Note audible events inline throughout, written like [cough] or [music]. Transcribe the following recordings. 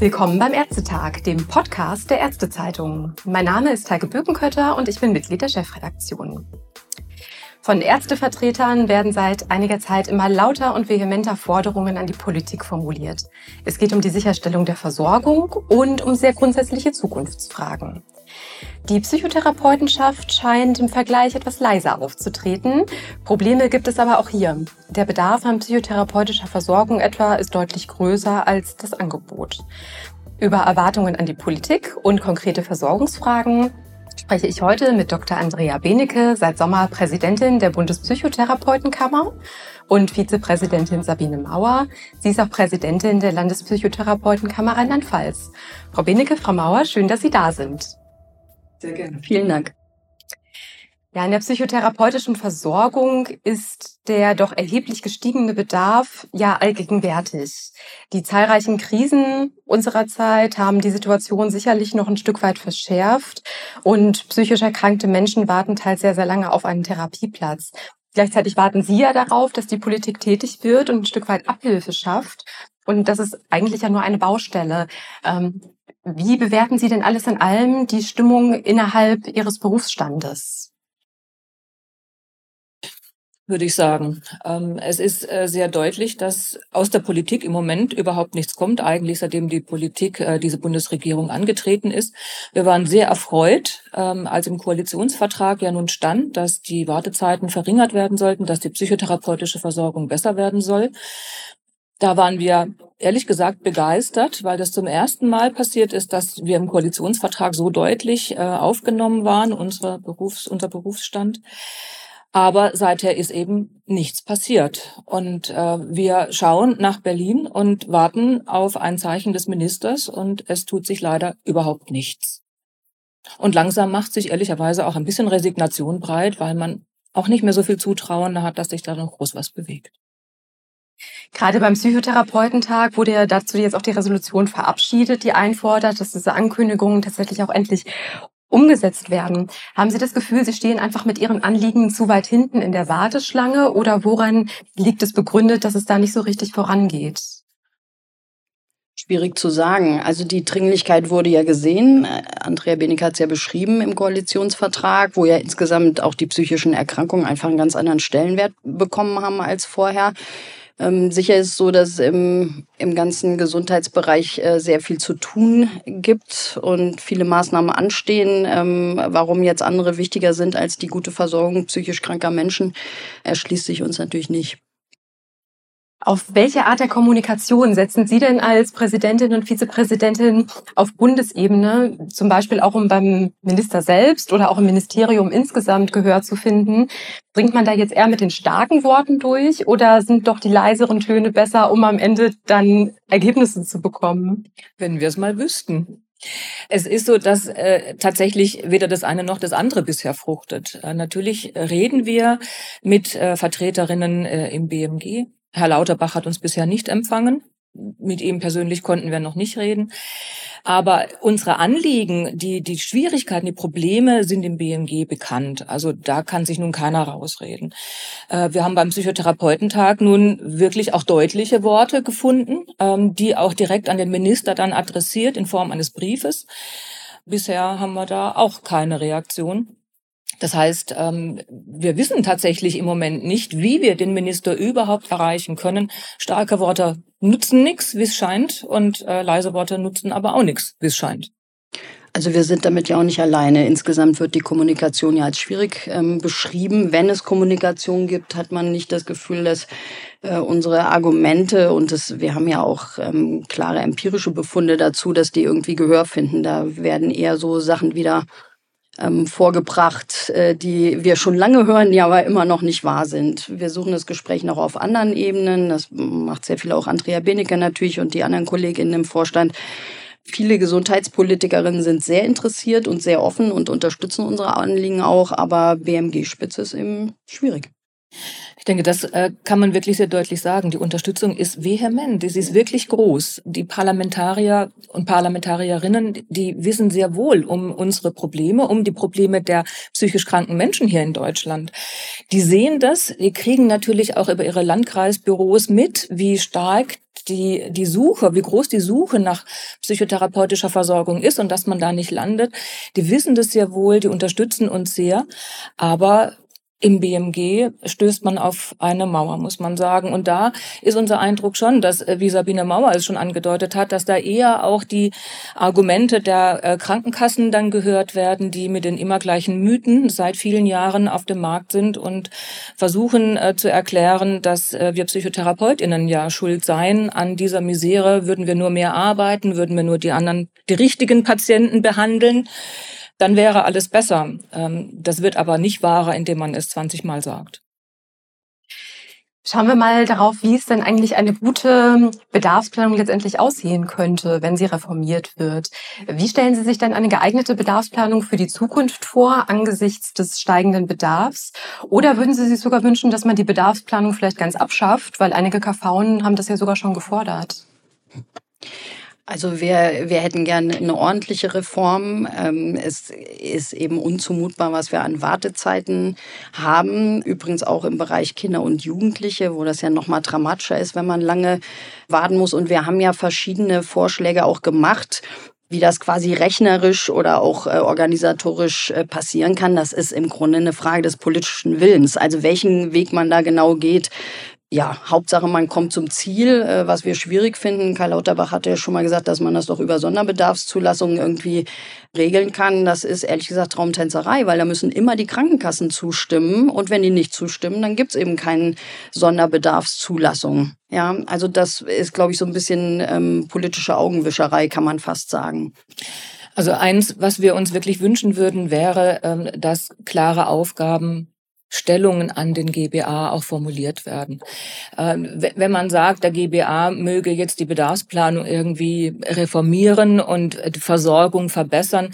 Willkommen beim Ärztetag, dem Podcast der Ärztezeitung. Mein Name ist Heike Bökenkötter und ich bin Mitglied der Chefredaktion. Von Ärztevertretern werden seit einiger Zeit immer lauter und vehementer Forderungen an die Politik formuliert. Es geht um die Sicherstellung der Versorgung und um sehr grundsätzliche Zukunftsfragen. Die Psychotherapeutenschaft scheint im Vergleich etwas leiser aufzutreten. Probleme gibt es aber auch hier. Der Bedarf an psychotherapeutischer Versorgung etwa ist deutlich größer als das Angebot. Über Erwartungen an die Politik und konkrete Versorgungsfragen spreche ich heute mit Dr. Andrea Benecke, seit Sommer Präsidentin der Bundespsychotherapeutenkammer und Vizepräsidentin Sabine Mauer. Sie ist auch Präsidentin der Landespsychotherapeutenkammer Rheinland-Pfalz. Frau Benecke, Frau Mauer, schön, dass Sie da sind. Sehr gerne. Vielen Dank. Ja, in der psychotherapeutischen Versorgung ist der doch erheblich gestiegene Bedarf ja allgegenwärtig. Die zahlreichen Krisen unserer Zeit haben die Situation sicherlich noch ein Stück weit verschärft und psychisch erkrankte Menschen warten teils sehr, sehr lange auf einen Therapieplatz. Gleichzeitig warten Sie ja darauf, dass die Politik tätig wird und ein Stück weit Abhilfe schafft. Und das ist eigentlich ja nur eine Baustelle. Ähm, wie bewerten Sie denn alles in allem die Stimmung innerhalb Ihres Berufsstandes? Würde ich sagen. Ähm, es ist äh, sehr deutlich, dass aus der Politik im Moment überhaupt nichts kommt, eigentlich seitdem die Politik, äh, diese Bundesregierung angetreten ist. Wir waren sehr erfreut, ähm, als im Koalitionsvertrag ja nun stand, dass die Wartezeiten verringert werden sollten, dass die psychotherapeutische Versorgung besser werden soll. Da waren wir ehrlich gesagt begeistert, weil das zum ersten Mal passiert ist, dass wir im Koalitionsvertrag so deutlich äh, aufgenommen waren, unsere Berufs-, unser Berufsstand. Aber seither ist eben nichts passiert. Und äh, wir schauen nach Berlin und warten auf ein Zeichen des Ministers und es tut sich leider überhaupt nichts. Und langsam macht sich ehrlicherweise auch ein bisschen Resignation breit, weil man auch nicht mehr so viel Zutrauen hat, dass sich da noch groß was bewegt. Gerade beim Psychotherapeutentag wurde ja dazu jetzt auch die Resolution verabschiedet, die einfordert, dass diese Ankündigungen tatsächlich auch endlich umgesetzt werden. Haben Sie das Gefühl, Sie stehen einfach mit Ihren Anliegen zu weit hinten in der Warteschlange oder woran liegt es begründet, dass es da nicht so richtig vorangeht? Schwierig zu sagen. Also die Dringlichkeit wurde ja gesehen. Andrea Benig hat es ja beschrieben im Koalitionsvertrag, wo ja insgesamt auch die psychischen Erkrankungen einfach einen ganz anderen Stellenwert bekommen haben als vorher. Ähm, sicher ist so, dass im, im ganzen Gesundheitsbereich äh, sehr viel zu tun gibt und viele Maßnahmen anstehen. Ähm, warum jetzt andere wichtiger sind als die gute Versorgung psychisch kranker Menschen, erschließt sich uns natürlich nicht. Auf welche Art der Kommunikation setzen Sie denn als Präsidentin und Vizepräsidentin auf Bundesebene, zum Beispiel auch um beim Minister selbst oder auch im Ministerium insgesamt Gehör zu finden? Bringt man da jetzt eher mit den starken Worten durch oder sind doch die leiseren Töne besser, um am Ende dann Ergebnisse zu bekommen? Wenn wir es mal wüssten. Es ist so, dass äh, tatsächlich weder das eine noch das andere bisher fruchtet. Äh, natürlich reden wir mit äh, Vertreterinnen äh, im BMG, Herr Lauterbach hat uns bisher nicht empfangen. Mit ihm persönlich konnten wir noch nicht reden. Aber unsere Anliegen, die, die Schwierigkeiten, die Probleme sind im BMG bekannt. Also da kann sich nun keiner rausreden. Äh, wir haben beim Psychotherapeutentag nun wirklich auch deutliche Worte gefunden, ähm, die auch direkt an den Minister dann adressiert in Form eines Briefes. Bisher haben wir da auch keine Reaktion. Das heißt, ähm, wir wissen tatsächlich im Moment nicht, wie wir den Minister überhaupt erreichen können. Starke Worte nutzen nichts, wie es scheint, und äh, leise Worte nutzen aber auch nichts, wie es scheint. Also wir sind damit ja auch nicht alleine. Insgesamt wird die Kommunikation ja als schwierig ähm, beschrieben. Wenn es Kommunikation gibt, hat man nicht das Gefühl, dass äh, unsere Argumente und das, wir haben ja auch ähm, klare empirische Befunde dazu, dass die irgendwie Gehör finden. Da werden eher so Sachen wieder ähm, vorgebracht, äh, die wir schon lange hören, die aber immer noch nicht wahr sind. Wir suchen das Gespräch noch auf anderen Ebenen. Das macht sehr viel auch Andrea Benecke natürlich und die anderen Kolleginnen im Vorstand. Viele Gesundheitspolitikerinnen sind sehr interessiert und sehr offen und unterstützen unsere Anliegen auch, aber BMG-Spitze ist eben schwierig. Ich denke, das äh, kann man wirklich sehr deutlich sagen. Die Unterstützung ist vehement, sie ist wirklich groß. Die Parlamentarier und Parlamentarierinnen, die wissen sehr wohl um unsere Probleme, um die Probleme der psychisch kranken Menschen hier in Deutschland. Die sehen das, die kriegen natürlich auch über ihre Landkreisbüros mit, wie stark die, die Suche, wie groß die Suche nach psychotherapeutischer Versorgung ist und dass man da nicht landet. Die wissen das sehr wohl, die unterstützen uns sehr. Aber im BMG stößt man auf eine Mauer, muss man sagen. Und da ist unser Eindruck schon, dass, äh, wie Sabine Mauer es schon angedeutet hat, dass da eher auch die Argumente der äh, Krankenkassen dann gehört werden, die mit den immer gleichen Mythen seit vielen Jahren auf dem Markt sind und versuchen äh, zu erklären, dass wir PsychotherapeutInnen ja schuld seien an dieser Misere. Würden wir nur mehr arbeiten, würden wir nur die anderen, die richtigen Patienten behandeln dann wäre alles besser. Ähm, das wird aber nicht wahrer, indem man es 20 Mal sagt. Schauen wir mal darauf, wie es denn eigentlich eine gute Bedarfsplanung letztendlich aussehen könnte, wenn sie reformiert wird. Wie stellen Sie sich denn eine geeignete Bedarfsplanung für die Zukunft vor angesichts des steigenden Bedarfs? Oder würden Sie sich sogar wünschen, dass man die Bedarfsplanung vielleicht ganz abschafft, weil einige KVen haben das ja sogar schon gefordert? Also wir, wir hätten gerne eine ordentliche Reform. Ähm, es ist eben unzumutbar, was wir an Wartezeiten haben. Übrigens auch im Bereich Kinder und Jugendliche, wo das ja noch mal dramatischer ist, wenn man lange warten muss. Und wir haben ja verschiedene Vorschläge auch gemacht, wie das quasi rechnerisch oder auch äh, organisatorisch äh, passieren kann, das ist im Grunde eine Frage des politischen Willens. Also welchen Weg man da genau geht, ja, Hauptsache, man kommt zum Ziel, äh, was wir schwierig finden. Karl Lauterbach hatte ja schon mal gesagt, dass man das doch über Sonderbedarfszulassungen irgendwie regeln kann. Das ist ehrlich gesagt Traumtänzerei, weil da müssen immer die Krankenkassen zustimmen. Und wenn die nicht zustimmen, dann gibt's eben keine Sonderbedarfszulassung. Ja, also das ist, glaube ich, so ein bisschen ähm, politische Augenwischerei, kann man fast sagen. Also eins, was wir uns wirklich wünschen würden, wäre, ähm, dass klare Aufgaben Stellungen an den GBA auch formuliert werden. Ähm, wenn man sagt, der GBA möge jetzt die Bedarfsplanung irgendwie reformieren und die Versorgung verbessern,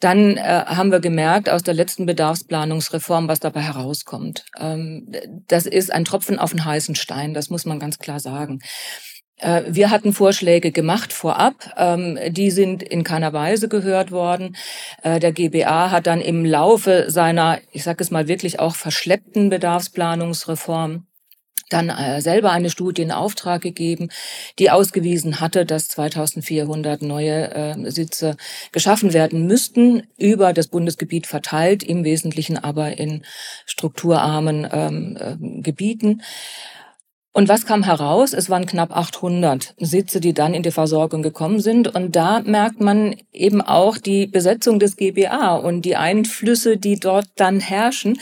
dann äh, haben wir gemerkt aus der letzten Bedarfsplanungsreform, was dabei herauskommt. Ähm, das ist ein Tropfen auf den heißen Stein, das muss man ganz klar sagen. Äh, wir hatten Vorschläge gemacht vorab, ähm, die sind in keiner Weise gehört worden. Äh, der GBA hat dann im Laufe seiner, ich sage es mal wirklich auch verschleppten Bedarfsplanungsreform dann äh, selber eine Studie in Auftrag gegeben, die ausgewiesen hatte, dass 2400 neue Sitze geschaffen werden müssten, über das Bundesgebiet verteilt, im Wesentlichen aber in strukturarmen ähm, Gebieten. Und was kam heraus? Es waren knapp 800 Sitze, die dann in die Versorgung gekommen sind. Und da merkt man eben auch die Besetzung des GBA und die Einflüsse, die dort dann herrschen.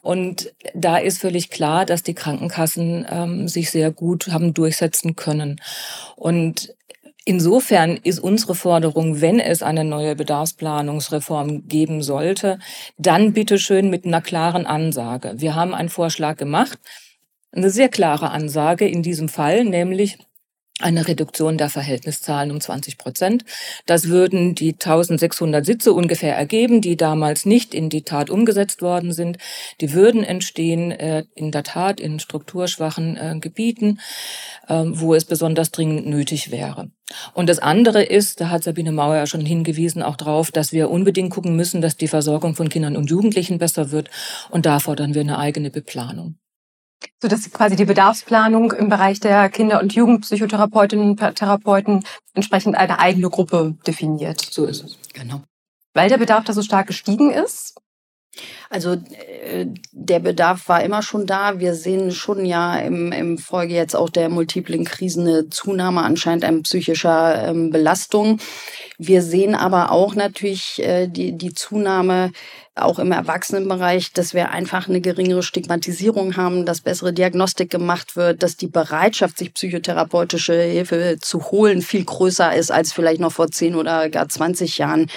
Und da ist völlig klar, dass die Krankenkassen ähm, sich sehr gut haben durchsetzen können. Und Insofern ist unsere Forderung, wenn es eine neue Bedarfsplanungsreform geben sollte, dann bitteschön mit einer klaren Ansage. Wir haben einen Vorschlag gemacht eine sehr klare Ansage in diesem Fall, nämlich eine Reduktion der Verhältniszahlen um 20 Prozent. Das würden die 1600 Sitze ungefähr ergeben, die damals nicht in die Tat umgesetzt worden sind. Die würden entstehen äh, in der Tat in strukturschwachen äh, Gebieten, äh, wo es besonders dringend nötig wäre. Und das andere ist, da hat Sabine Mauer ja schon hingewiesen, auch drauf, dass wir unbedingt gucken müssen, dass die Versorgung von Kindern und Jugendlichen besser wird. Und da fordern wir eine eigene Beplanung so dass quasi die Bedarfsplanung im Bereich der Kinder- und Jugendpsychotherapeutinnen und Therapeuten entsprechend eine eigene Gruppe definiert. So ist es. Genau. Weil der Bedarf da so stark gestiegen ist? Also äh, der Bedarf war immer schon da. Wir sehen schon ja im, im Folge jetzt auch der multiplen Krisen eine Zunahme anscheinend an psychischer ähm, Belastung. Wir sehen aber auch natürlich äh, die, die Zunahme auch im Erwachsenenbereich, dass wir einfach eine geringere Stigmatisierung haben, dass bessere Diagnostik gemacht wird, dass die Bereitschaft, sich psychotherapeutische Hilfe zu holen, viel größer ist als vielleicht noch vor 10 oder gar 20 Jahren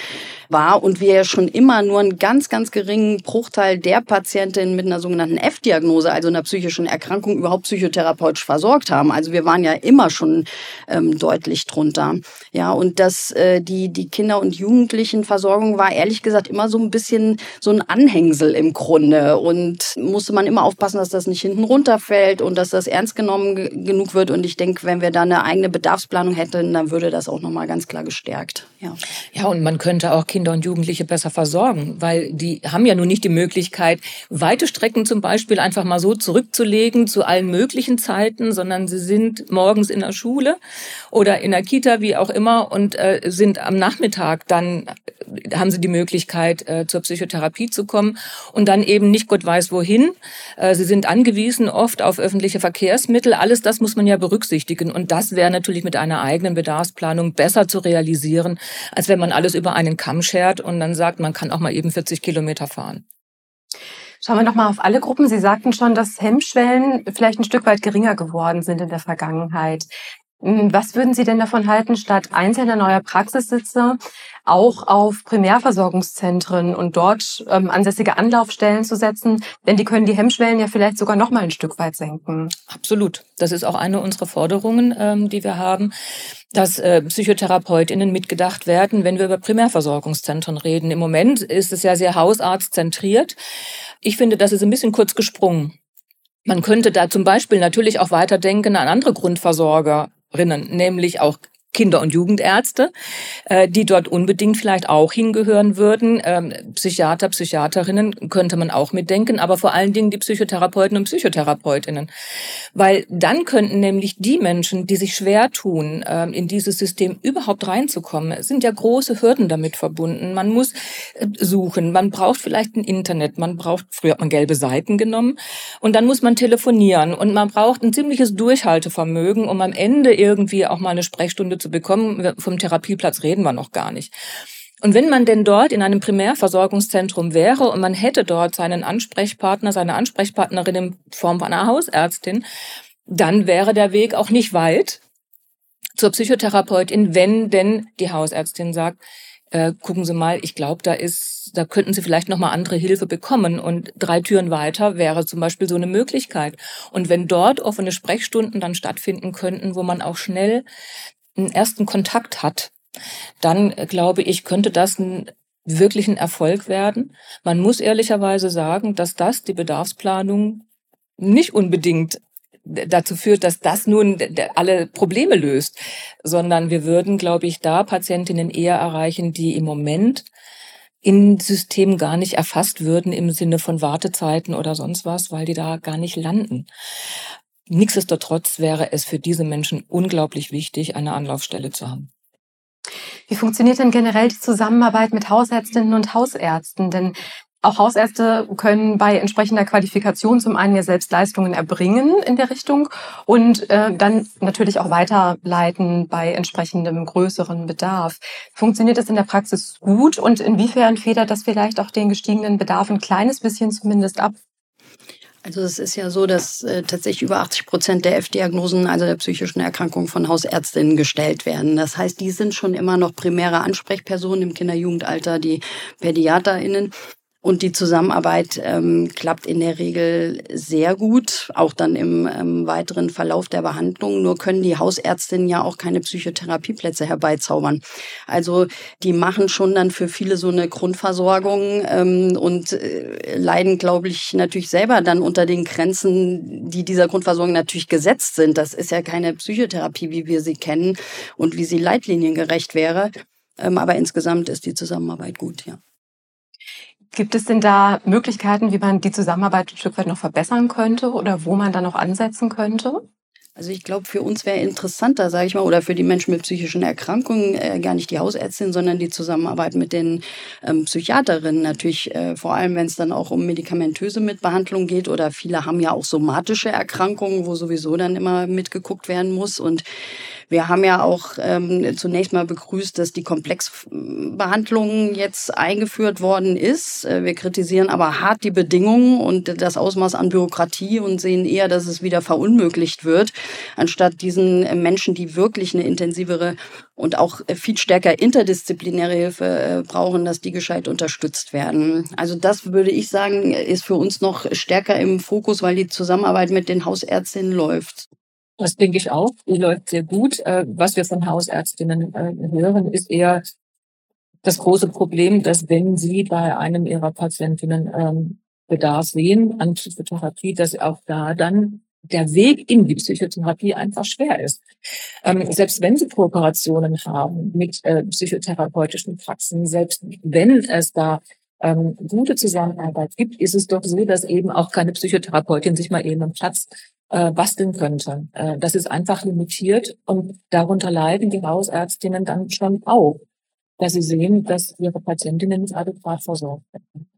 war und wir ja schon immer nur einen ganz, ganz geringen Bruchteil der Patientinnen mit einer sogenannten F-Diagnose, also einer psychischen Erkrankung, überhaupt psychotherapeutisch versorgt haben. Also wir waren ja immer schon ähm, deutlich drunter. Ja, und dass äh, die, die Kinder- und Jugendlichenversorgung war ehrlich gesagt immer so ein bisschen so ein Anhängsel im Grunde und musste man immer aufpassen, dass das nicht hinten runterfällt und dass das ernst genommen genug wird. Und ich denke, wenn wir da eine eigene Bedarfsplanung hätten, dann würde das auch nochmal ganz klar gestärkt. Ja. ja, und man könnte auch Kinder und Jugendliche besser versorgen, weil die haben ja nun nicht die Möglichkeit, weite Strecken zum Beispiel einfach mal so zurückzulegen zu allen möglichen Zeiten, sondern sie sind morgens in der Schule oder in der Kita, wie auch immer, und äh, sind am Nachmittag dann haben sie die Möglichkeit, äh, zur Psychotherapie zu kommen und dann eben nicht Gott weiß wohin. Äh, sie sind angewiesen oft auf öffentliche Verkehrsmittel. Alles das muss man ja berücksichtigen. Und das wäre natürlich mit einer eigenen Bedarfsplanung besser zu realisieren, als wenn man alles über einen Kamm schert und dann sagt, man kann auch mal eben 40 Kilometer fahren. Schauen wir noch mal auf alle Gruppen. Sie sagten schon, dass Hemmschwellen vielleicht ein Stück weit geringer geworden sind in der Vergangenheit. Hm, was würden Sie denn davon halten, statt einzelner neuer Praxissitze auch auf Primärversorgungszentren und dort ähm, ansässige Anlaufstellen zu setzen? Denn die können die Hemmschwellen ja vielleicht sogar noch mal ein Stück weit senken. Absolut. Das ist auch eine unserer Forderungen, ähm, die wir haben, dass äh, PsychotherapeutInnen mitgedacht werden, wenn wir über Primärversorgungszentren reden. Im Moment ist es ja sehr hausarztzentriert. Ich finde, das ist ein bisschen kurz gesprungen. Man könnte da zum Beispiel natürlich auch weiterdenken an andere Grundversorger, nämlich auch Kinder- und Jugendärzte, äh, die dort unbedingt vielleicht auch hingehören würden. Ähm, Psychiater, Psychiaterinnen könnte man auch mitdenken, aber vor allen Dingen die Psychotherapeuten und Psychotherapeutinnen. Weil dann könnten nämlich die Menschen, die sich schwer tun, ähm, in dieses System überhaupt reinzukommen, sind ja große Hürden damit verbunden. Man muss äh, suchen, man braucht vielleicht ein Internet, man braucht, früher hat man gelbe Seiten genommen und dann muss man telefonieren und man braucht ein ziemliches Durchhaltevermögen, um am Ende irgendwie auch mal eine Sprechstunde zu bekommen. Vom Therapieplatz reden wir noch gar nicht. Und wenn man denn dort in einem Primärversorgungszentrum wäre und man hätte dort seinen Ansprechpartner, seine Ansprechpartnerin in Form einer Hausärztin, dann wäre der Weg auch nicht weit zur Psychotherapeutin, wenn denn die Hausärztin sagt, äh, gucken Sie mal, ich glaube, da ist, da könnten Sie vielleicht noch mal andere Hilfe bekommen und drei Türen weiter wäre zum Beispiel so eine Möglichkeit. Und wenn dort offene Sprechstunden dann stattfinden könnten, wo man auch schnell einen ersten Kontakt hat, dann äh, glaube ich, könnte das ein wirklich ein Erfolg werden. Man muss ehrlicherweise sagen, dass das die Bedarfsplanung nicht unbedingt dazu führt, dass das nun alle Probleme löst, sondern wir würden, glaube ich, da Patientinnen eher erreichen, die im Moment in System gar nicht erfasst würden im Sinne von Wartezeiten oder sonst was, weil die da gar nicht landen. Nichtsdestotrotz wäre es für diese Menschen unglaublich wichtig, eine Anlaufstelle zu haben. Wie funktioniert denn generell die Zusammenarbeit mit Hausärztinnen und Hausärzten? Denn auch Hausärzte können bei entsprechender Qualifikation zum einen ja selbst Leistungen erbringen in der Richtung und äh, dann natürlich auch weiterleiten bei entsprechendem größeren Bedarf. Funktioniert das in der Praxis gut und inwiefern federt das vielleicht auch den gestiegenen Bedarf ein kleines bisschen zumindest ab? Also es ist ja so, dass äh, tatsächlich über 80 Prozent der F-Diagnosen, also der psychischen Erkrankungen von Hausärztinnen gestellt werden. Das heißt, die sind schon immer noch primäre Ansprechpersonen im Kinder-Jugendalter, die PädiaterInnen. Und die Zusammenarbeit ähm, klappt in der Regel sehr gut, auch dann im ähm, weiteren Verlauf der Behandlung. Nur können die Hausärztinnen ja auch keine Psychotherapieplätze herbeizaubern. Also die machen schon dann für viele so eine Grundversorgung ähm, und äh, leiden, glaube ich, natürlich selber dann unter den Grenzen, die dieser Grundversorgung natürlich gesetzt sind. Das ist ja keine Psychotherapie, wie wir sie kennen und wie sie leitliniengerecht wäre. Ähm, aber insgesamt ist die Zusammenarbeit gut, ja. Gibt es denn da Möglichkeiten, wie man die Zusammenarbeit ein Stück weit noch verbessern könnte oder wo man da noch ansetzen könnte? Also ich glaube, für uns wäre interessanter, sage ich mal, oder für die Menschen mit psychischen Erkrankungen äh, gar nicht die Hausärztin, sondern die Zusammenarbeit mit den ähm, Psychiaterinnen. Natürlich äh, vor allem, wenn es dann auch um medikamentöse Mitbehandlung geht oder viele haben ja auch somatische Erkrankungen, wo sowieso dann immer mitgeguckt werden muss. Und wir haben ja auch ähm, zunächst mal begrüßt, dass die Komplexbehandlung jetzt eingeführt worden ist. Äh, wir kritisieren aber hart die Bedingungen und das Ausmaß an Bürokratie und sehen eher, dass es wieder verunmöglicht wird, anstatt diesen Menschen, die wirklich eine intensivere und auch viel stärker interdisziplinäre Hilfe äh, brauchen, dass die gescheit unterstützt werden. Also das würde ich sagen, ist für uns noch stärker im Fokus, weil die Zusammenarbeit mit den Hausärztinnen läuft. Das denke ich auch. Die läuft sehr gut. Äh, was wir von Hausärztinnen äh, hören, ist eher das große Problem, dass wenn sie bei einem ihrer Patientinnen ähm, Bedarf sehen an Psychotherapie, dass auch da dann der Weg in die Psychotherapie einfach schwer ist. Ähm, selbst wenn sie Kooperationen haben mit äh, psychotherapeutischen Praxen, selbst wenn es da ähm, gute Zusammenarbeit gibt, ist es doch so, dass eben auch keine Psychotherapeutin sich mal eben einen Platz äh, basteln könnte. Äh, das ist einfach limitiert und darunter leiden die Hausärztinnen dann schon auch, dass sie sehen, dass ihre Patientinnen nicht adäquat versorgt werden.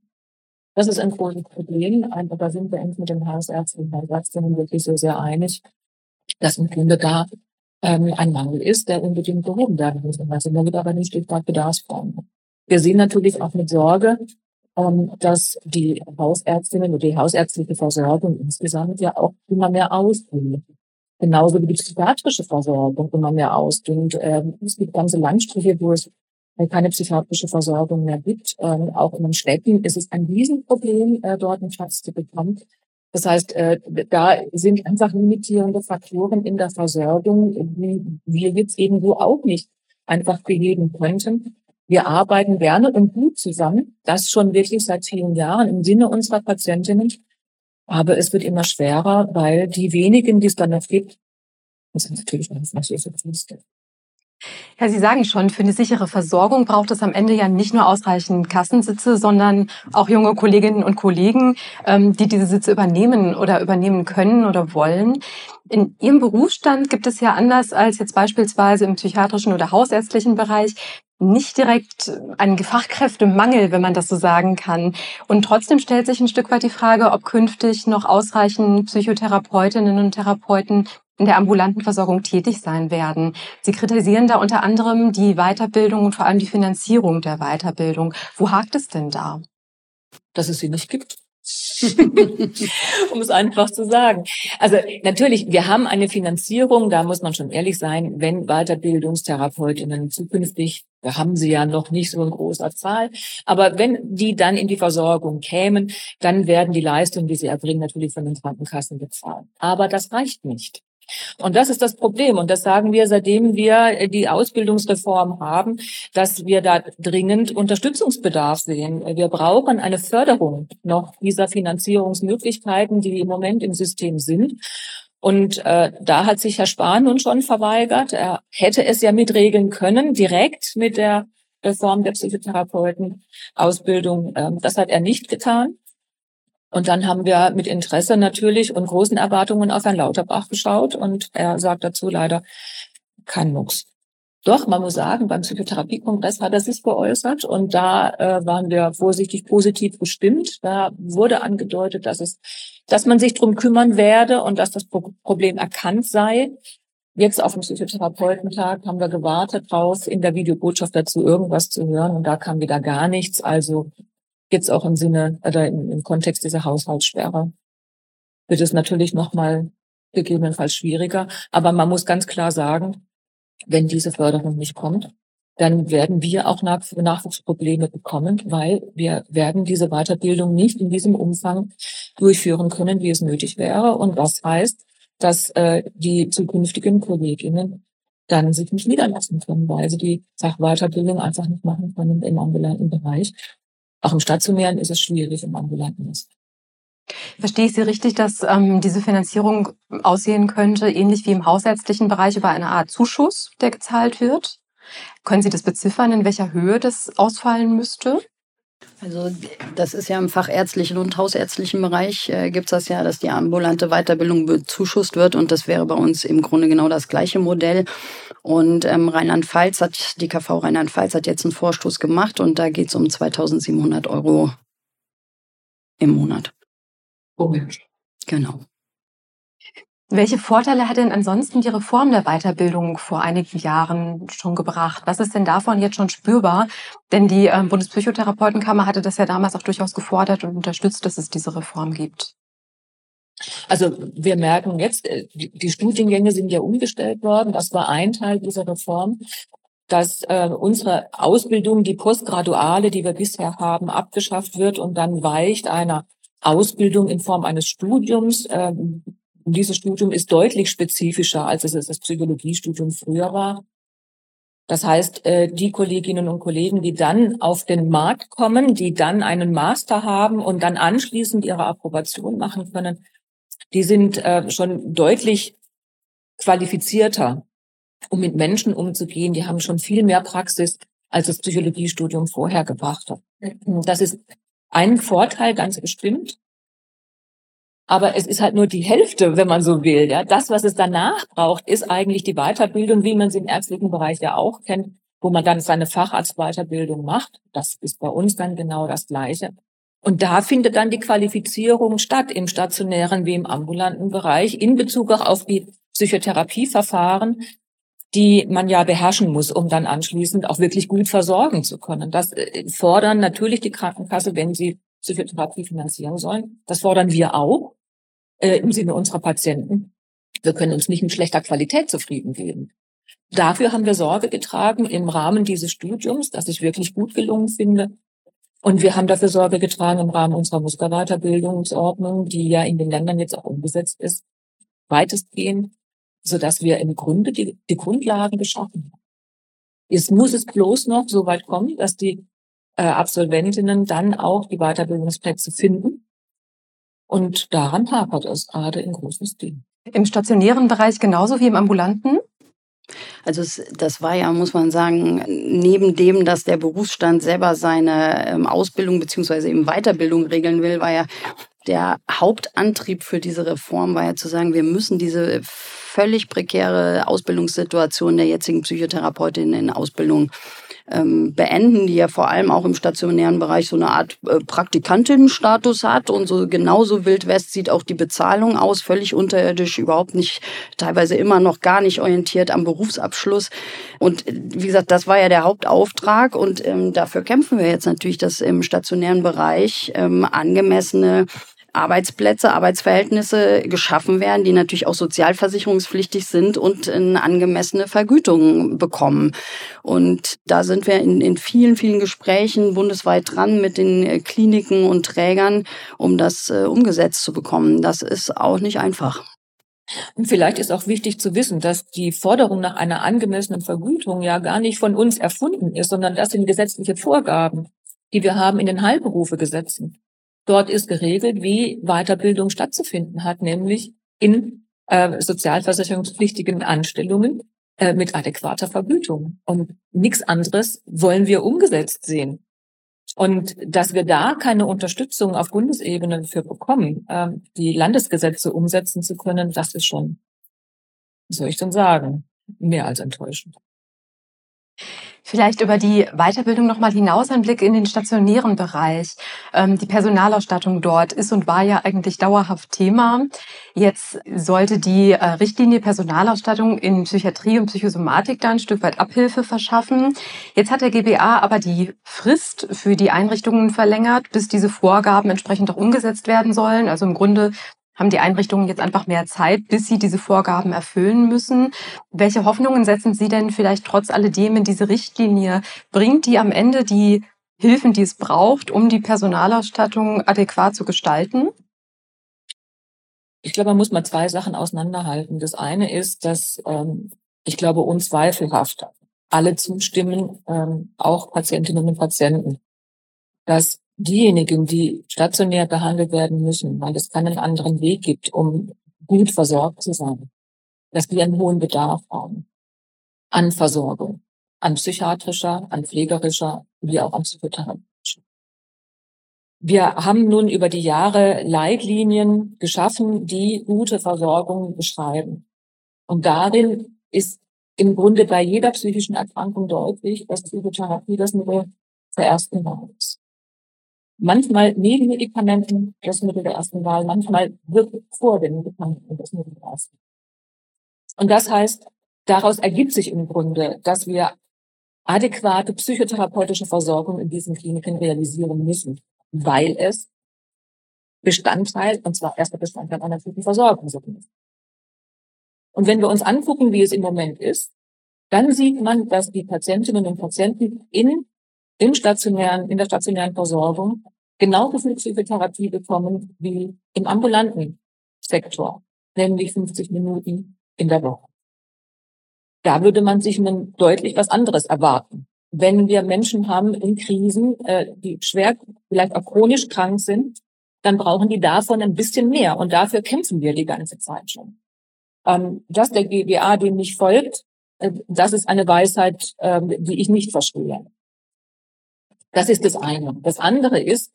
Das ist ein großes Problem, aber da sind wir endlich mit den Hausärzten und Hausärztinnen wirklich so sehr einig, dass im Grunde da ähm, ein Mangel ist, der unbedingt behoben werden muss. Da sind wir aber nicht Stichwort Bedarfsformen. Wir sehen natürlich auch mit Sorge, ähm, dass die Hausärztinnen oder die hausärztliche Versorgung insgesamt ja auch immer mehr ausdünnt. Genauso wie die psychiatrische Versorgung immer mehr ausdünnt. Ähm, es gibt ganze Landstriche, wo es keine psychiatrische Versorgung mehr gibt. Ähm, auch in den Städten ist es ein Riesenproblem, äh, dort einen Platz zu bekommen. Das heißt, äh, da sind einfach limitierende Faktoren in der Versorgung, die wir jetzt irgendwo auch nicht einfach beheben könnten. Wir arbeiten gerne und gut zusammen, das schon wirklich seit vielen Jahren im Sinne unserer Patientinnen. Aber es wird immer schwerer, weil die wenigen, die es dann noch gibt, das sind natürlich massive Verluste. Ja, Sie sagen schon, für eine sichere Versorgung braucht es am Ende ja nicht nur ausreichend Kassensitze, sondern auch junge Kolleginnen und Kollegen, ähm, die diese Sitze übernehmen oder übernehmen können oder wollen. In Ihrem Berufsstand gibt es ja anders als jetzt beispielsweise im psychiatrischen oder hausärztlichen Bereich nicht direkt einen Fachkräftemangel, wenn man das so sagen kann. Und trotzdem stellt sich ein Stück weit die Frage, ob künftig noch ausreichend Psychotherapeutinnen und Therapeuten in der ambulanten Versorgung tätig sein werden. Sie kritisieren da unter anderem die Weiterbildung und vor allem die Finanzierung der Weiterbildung. Wo hakt es denn da? Dass es sie nicht gibt. [laughs] um es einfach zu sagen. Also natürlich, wir haben eine Finanzierung, da muss man schon ehrlich sein, wenn Weiterbildungstherapeutinnen zukünftig, wir haben sie ja noch nicht so in großer Zahl, aber wenn die dann in die Versorgung kämen, dann werden die Leistungen, die sie erbringen, natürlich von den Krankenkassen bezahlt. Aber das reicht nicht. Und das ist das Problem. Und das sagen wir, seitdem wir die Ausbildungsreform haben, dass wir da dringend Unterstützungsbedarf sehen. Wir brauchen eine Förderung noch dieser Finanzierungsmöglichkeiten, die im Moment im System sind. Und äh, da hat sich Herr Spahn nun schon verweigert. Er hätte es ja mitregeln können, direkt mit der Reform der Psychotherapeutenausbildung. Ähm, das hat er nicht getan. Und dann haben wir mit Interesse natürlich und großen Erwartungen auf Herrn Lauterbach geschaut und er sagt dazu leider kein Mucks. Doch, man muss sagen, beim Psychotherapiekongress hat er sich geäußert und da äh, waren wir vorsichtig positiv gestimmt. Da wurde angedeutet, dass es, dass man sich drum kümmern werde und dass das Problem erkannt sei. Jetzt auf dem Psychotherapeutentag haben wir gewartet drauf, in der Videobotschaft dazu irgendwas zu hören und da kam wieder gar nichts. Also jetzt auch im Sinne oder im, im Kontext dieser Haushaltssperre wird es natürlich nochmal gegebenenfalls schwieriger. Aber man muss ganz klar sagen, wenn diese Förderung nicht kommt, dann werden wir auch Nachwuchsprobleme bekommen, weil wir werden diese Weiterbildung nicht in diesem Umfang durchführen können, wie es nötig wäre. Und das heißt, dass äh, die zukünftigen Kolleginnen dann sich nicht niederlassen können, weil sie die Fachweiterbildung einfach nicht machen können im ambulanten Bereich. Auch im stationären ist es schwierig, im ambulanten ist. Verstehe ich Sie richtig, dass ähm, diese Finanzierung aussehen könnte, ähnlich wie im hausärztlichen Bereich über eine Art Zuschuss, der gezahlt wird? Können Sie das beziffern, in welcher Höhe das ausfallen müsste? Also das ist ja im fachärztlichen und hausärztlichen Bereich äh, gibt es das ja, dass die ambulante Weiterbildung bezuschusst wird und das wäre bei uns im Grunde genau das gleiche Modell. Und ähm, Rheinland-Pfalz hat, die KV Rheinland-Pfalz hat jetzt einen Vorstoß gemacht und da geht es um 2700 Euro im Monat. Komisch. Genau. Welche Vorteile hat denn ansonsten die Reform der Weiterbildung vor einigen Jahren schon gebracht? Was ist denn davon jetzt schon spürbar? Denn die äh, Bundespsychotherapeutenkammer hatte das ja damals auch durchaus gefordert und unterstützt, dass es diese Reform gibt. Also wir merken jetzt, äh, die Studiengänge sind ja umgestellt worden. Das war ein Teil dieser Reform dass äh, unsere Ausbildung, die postgraduale, die wir bisher haben, abgeschafft wird und dann weicht einer Ausbildung in Form eines Studiums äh, dieses Studium ist deutlich spezifischer, als es das Psychologiestudium früher war. Das heißt, äh, die Kolleginnen und Kollegen, die dann auf den Markt kommen, die dann einen Master haben und dann anschließend ihre Approbation machen können, die sind äh, schon deutlich qualifizierter, um mit Menschen umzugehen. Die haben schon viel mehr Praxis als das Psychologiestudium vorher gebracht hat. Das ist ein Vorteil ganz bestimmt. Aber es ist halt nur die Hälfte, wenn man so will. Ja, das, was es danach braucht, ist eigentlich die Weiterbildung, wie man sie im ärztlichen Bereich ja auch kennt, wo man dann seine Facharztweiterbildung macht. Das ist bei uns dann genau das Gleiche. Und da findet dann die Qualifizierung statt im stationären wie im ambulanten Bereich in Bezug auch auf die Psychotherapieverfahren, die man ja beherrschen muss, um dann anschließend auch wirklich gut versorgen zu können. Das äh, fordern natürlich die Krankenkasse, wenn sie Psychotherapie finanzieren sollen. Das fordern wir auch äh, im Sinne unserer Patienten. Wir können uns nicht mit schlechter Qualität zufrieden geben. Dafür haben wir Sorge getragen im Rahmen dieses Studiums, das ich wirklich gut gelungen finde. Und wir haben dafür Sorge getragen im Rahmen unserer Musterweiterbildungsordnung, die ja in den Ländern jetzt auch umgesetzt ist, weitestgehend so dass wir im Grunde die, die Grundlagen geschaffen haben. Jetzt muss es bloß noch so weit kommen, dass die äh, Absolventinnen dann auch die Weiterbildungsplätze finden. Und daran hapert es gerade in großen Stil. Im stationären Bereich genauso wie im ambulanten? Also das war ja, muss man sagen, neben dem, dass der Berufsstand selber seine ähm, Ausbildung beziehungsweise eben Weiterbildung regeln will, war ja der Hauptantrieb für diese Reform war ja zu sagen, wir müssen diese völlig prekäre Ausbildungssituation der jetzigen Psychotherapeutinnen in Ausbildung ähm, beenden, die ja vor allem auch im stationären Bereich so eine Art äh, Praktikantinnenstatus hat und so genauso Wild West sieht auch die Bezahlung aus, völlig unterirdisch, überhaupt nicht, teilweise immer noch gar nicht orientiert am Berufsabschluss. Und äh, wie gesagt, das war ja der Hauptauftrag und ähm, dafür kämpfen wir jetzt natürlich, dass im stationären Bereich ähm, angemessene Arbeitsplätze, Arbeitsverhältnisse geschaffen werden, die natürlich auch sozialversicherungspflichtig sind und eine angemessene Vergütung bekommen. Und da sind wir in, in vielen, vielen Gesprächen bundesweit dran mit den äh, Kliniken und Trägern, um das äh, umgesetzt zu bekommen. Das ist auch nicht einfach. Und vielleicht ist auch wichtig zu wissen, dass die Forderung nach einer angemessenen Vergütung ja gar nicht von uns erfunden ist, sondern das sind gesetzliche Vorgaben, die wir haben in den Heilberufegesetzen. Dort ist geregelt, wie Weiterbildung stattzufinden hat, nämlich in äh, sozialversicherungspflichtigen Anstellungen äh, mit adäquater Vergütung. Und nichts anderes wollen wir umgesetzt sehen. Und dass wir da keine Unterstützung auf Bundesebene für bekommen, äh, die Landesgesetze umsetzen zu können, das ist schon, soll ich denn sagen, mehr als enttäuschend. Vielleicht über die Weiterbildung nochmal hinaus ein Blick in den stationären Bereich. Ähm, die Personalausstattung dort ist und war ja eigentlich dauerhaft Thema. Jetzt sollte die äh, Richtlinie Personalausstattung in Psychiatrie und Psychosomatik da ein Stück weit Abhilfe verschaffen. Jetzt hat der GBA aber die Frist für die Einrichtungen verlängert, bis diese Vorgaben entsprechend auch umgesetzt werden sollen. Also im Grunde haben die Einrichtungen jetzt einfach mehr Zeit, bis sie diese Vorgaben erfüllen müssen. Welche Hoffnungen setzen Sie denn vielleicht trotz alledem in diese Richtlinie? Bringt die am Ende die Hilfen, die es braucht, um die Personalausstattung adäquat zu gestalten? Ich glaube, man muss mal zwei Sachen auseinanderhalten. Das eine ist, dass ähm, ich glaube, unzweifelhaft alle zustimmen, ähm, auch Patientinnen und Patienten, dass diejenigen, die stationär behandelt werden müssen, weil es keinen anderen Weg gibt, um gut versorgt zu sein, dass die einen hohen Bedarf haben an Versorgung, an psychiatrischer, an pflegerischer, wie auch an psychotherapeutischer. Wir haben nun über die Jahre Leitlinien geschaffen, die gute Versorgung beschreiben. Und darin ist im Grunde bei jeder psychischen Erkrankung deutlich, dass Psychotherapie das Mittel der ersten Wahl ist manchmal neben Medikamenten das Mittel der ersten Wahl, manchmal wirklich vor den Medikamenten das Mittel der ersten. Und das heißt, daraus ergibt sich im Grunde, dass wir adäquate psychotherapeutische Versorgung in diesen Kliniken realisieren müssen, weil es Bestandteil, und zwar erster Bestandteil einer guten Versorgung ist. Und wenn wir uns angucken, wie es im Moment ist, dann sieht man, dass die Patientinnen und Patienten in im stationären, in der stationären Versorgung genauso viel Psychotherapie bekommen wie im ambulanten Sektor, nämlich 50 Minuten in der Woche. Da würde man sich nun deutlich was anderes erwarten. Wenn wir Menschen haben in Krisen, äh, die schwer, vielleicht auch chronisch krank sind, dann brauchen die davon ein bisschen mehr. Und dafür kämpfen wir die ganze Zeit schon. Ähm, dass der GBA dem nicht folgt, äh, das ist eine Weisheit, äh, die ich nicht verstehe. Das ist das eine. Das andere ist,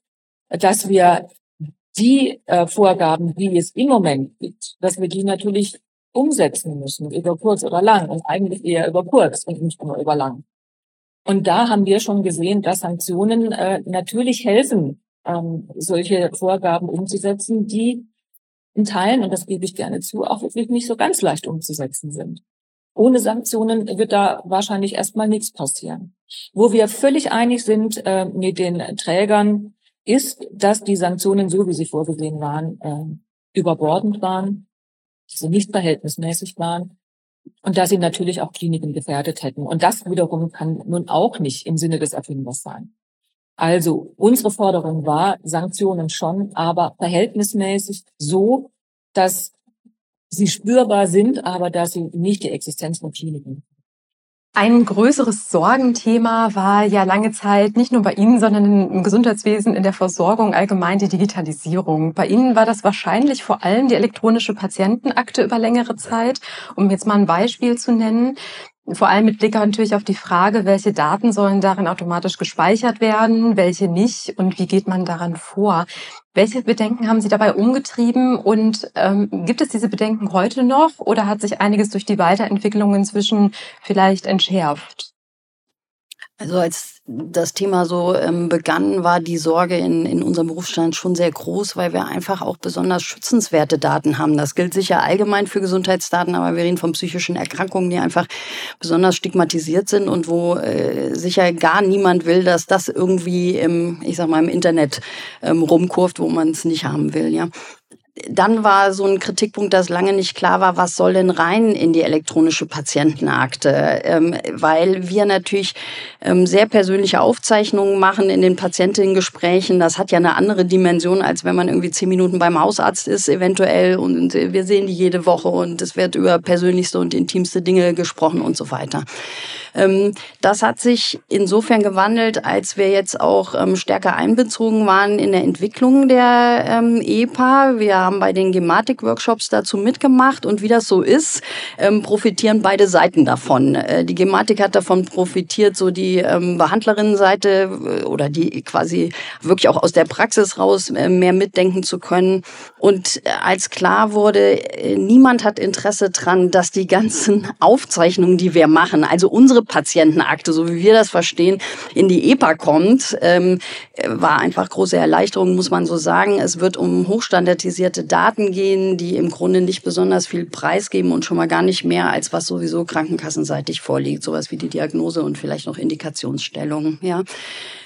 dass wir die äh, Vorgaben, die es im Moment gibt, dass wir die natürlich umsetzen müssen, über kurz oder lang und eigentlich eher über kurz und nicht nur über lang. Und da haben wir schon gesehen, dass Sanktionen äh, natürlich helfen, ähm, solche Vorgaben umzusetzen, die in Teilen, und das gebe ich gerne zu, auch wirklich nicht so ganz leicht umzusetzen sind. Ohne Sanktionen wird da wahrscheinlich erstmal nichts passieren. Wo wir völlig einig sind äh, mit den Trägern, ist, dass die Sanktionen, so wie sie vorgesehen waren, äh, überbordend waren, dass sie nicht verhältnismäßig waren und dass sie natürlich auch Kliniken gefährdet hätten. Und das wiederum kann nun auch nicht im Sinne des Erfinders sein. Also unsere Forderung war, Sanktionen schon, aber verhältnismäßig so, dass sie spürbar sind, aber dass sie nicht die Existenz von Kliniken ein größeres Sorgenthema war ja lange Zeit nicht nur bei Ihnen, sondern im Gesundheitswesen, in der Versorgung allgemein die Digitalisierung. Bei Ihnen war das wahrscheinlich vor allem die elektronische Patientenakte über längere Zeit. Um jetzt mal ein Beispiel zu nennen. Vor allem mit Blick natürlich auf die Frage, welche Daten sollen darin automatisch gespeichert werden, welche nicht und wie geht man daran vor. Welche Bedenken haben Sie dabei umgetrieben und ähm, gibt es diese Bedenken heute noch oder hat sich einiges durch die Weiterentwicklung inzwischen vielleicht entschärft? Also als das Thema so ähm, begann, war die Sorge in, in unserem Berufsstand schon sehr groß, weil wir einfach auch besonders schützenswerte Daten haben. Das gilt sicher allgemein für Gesundheitsdaten, aber wir reden von psychischen Erkrankungen, die einfach besonders stigmatisiert sind und wo äh, sicher gar niemand will, dass das irgendwie im, ich sag mal, im Internet ähm, rumkurft, wo man es nicht haben will. Ja dann war so ein Kritikpunkt, dass lange nicht klar war, was soll denn rein in die elektronische Patientenakte, ähm, weil wir natürlich ähm, sehr persönliche Aufzeichnungen machen in den Patientinnengesprächen. Das hat ja eine andere Dimension, als wenn man irgendwie zehn Minuten beim Hausarzt ist, eventuell. Und wir sehen die jede Woche und es wird über persönlichste und intimste Dinge gesprochen und so weiter. Ähm, das hat sich insofern gewandelt, als wir jetzt auch ähm, stärker einbezogen waren in der Entwicklung der ähm, EPA. Wir haben bei den Gematik-Workshops dazu mitgemacht und wie das so ist, profitieren beide Seiten davon. Äh, die Gematik hat davon profitiert, so die Behandlerinnenseite äh, oder die quasi wirklich auch aus der Praxis raus äh, mehr mitdenken zu können. Und als klar wurde, niemand hat Interesse dran, dass die ganzen [laughs] Aufzeichnungen, die wir machen, also unsere Patientenakte, so wie wir das verstehen, in die EPA kommt, ähm, war einfach große Erleichterung, muss man so sagen. Es wird um hochstandardisierte Daten gehen, die im Grunde nicht besonders viel preisgeben und schon mal gar nicht mehr, als was sowieso krankenkassenseitig vorliegt. Sowas wie die Diagnose und vielleicht noch Indikationsstellungen. Ja.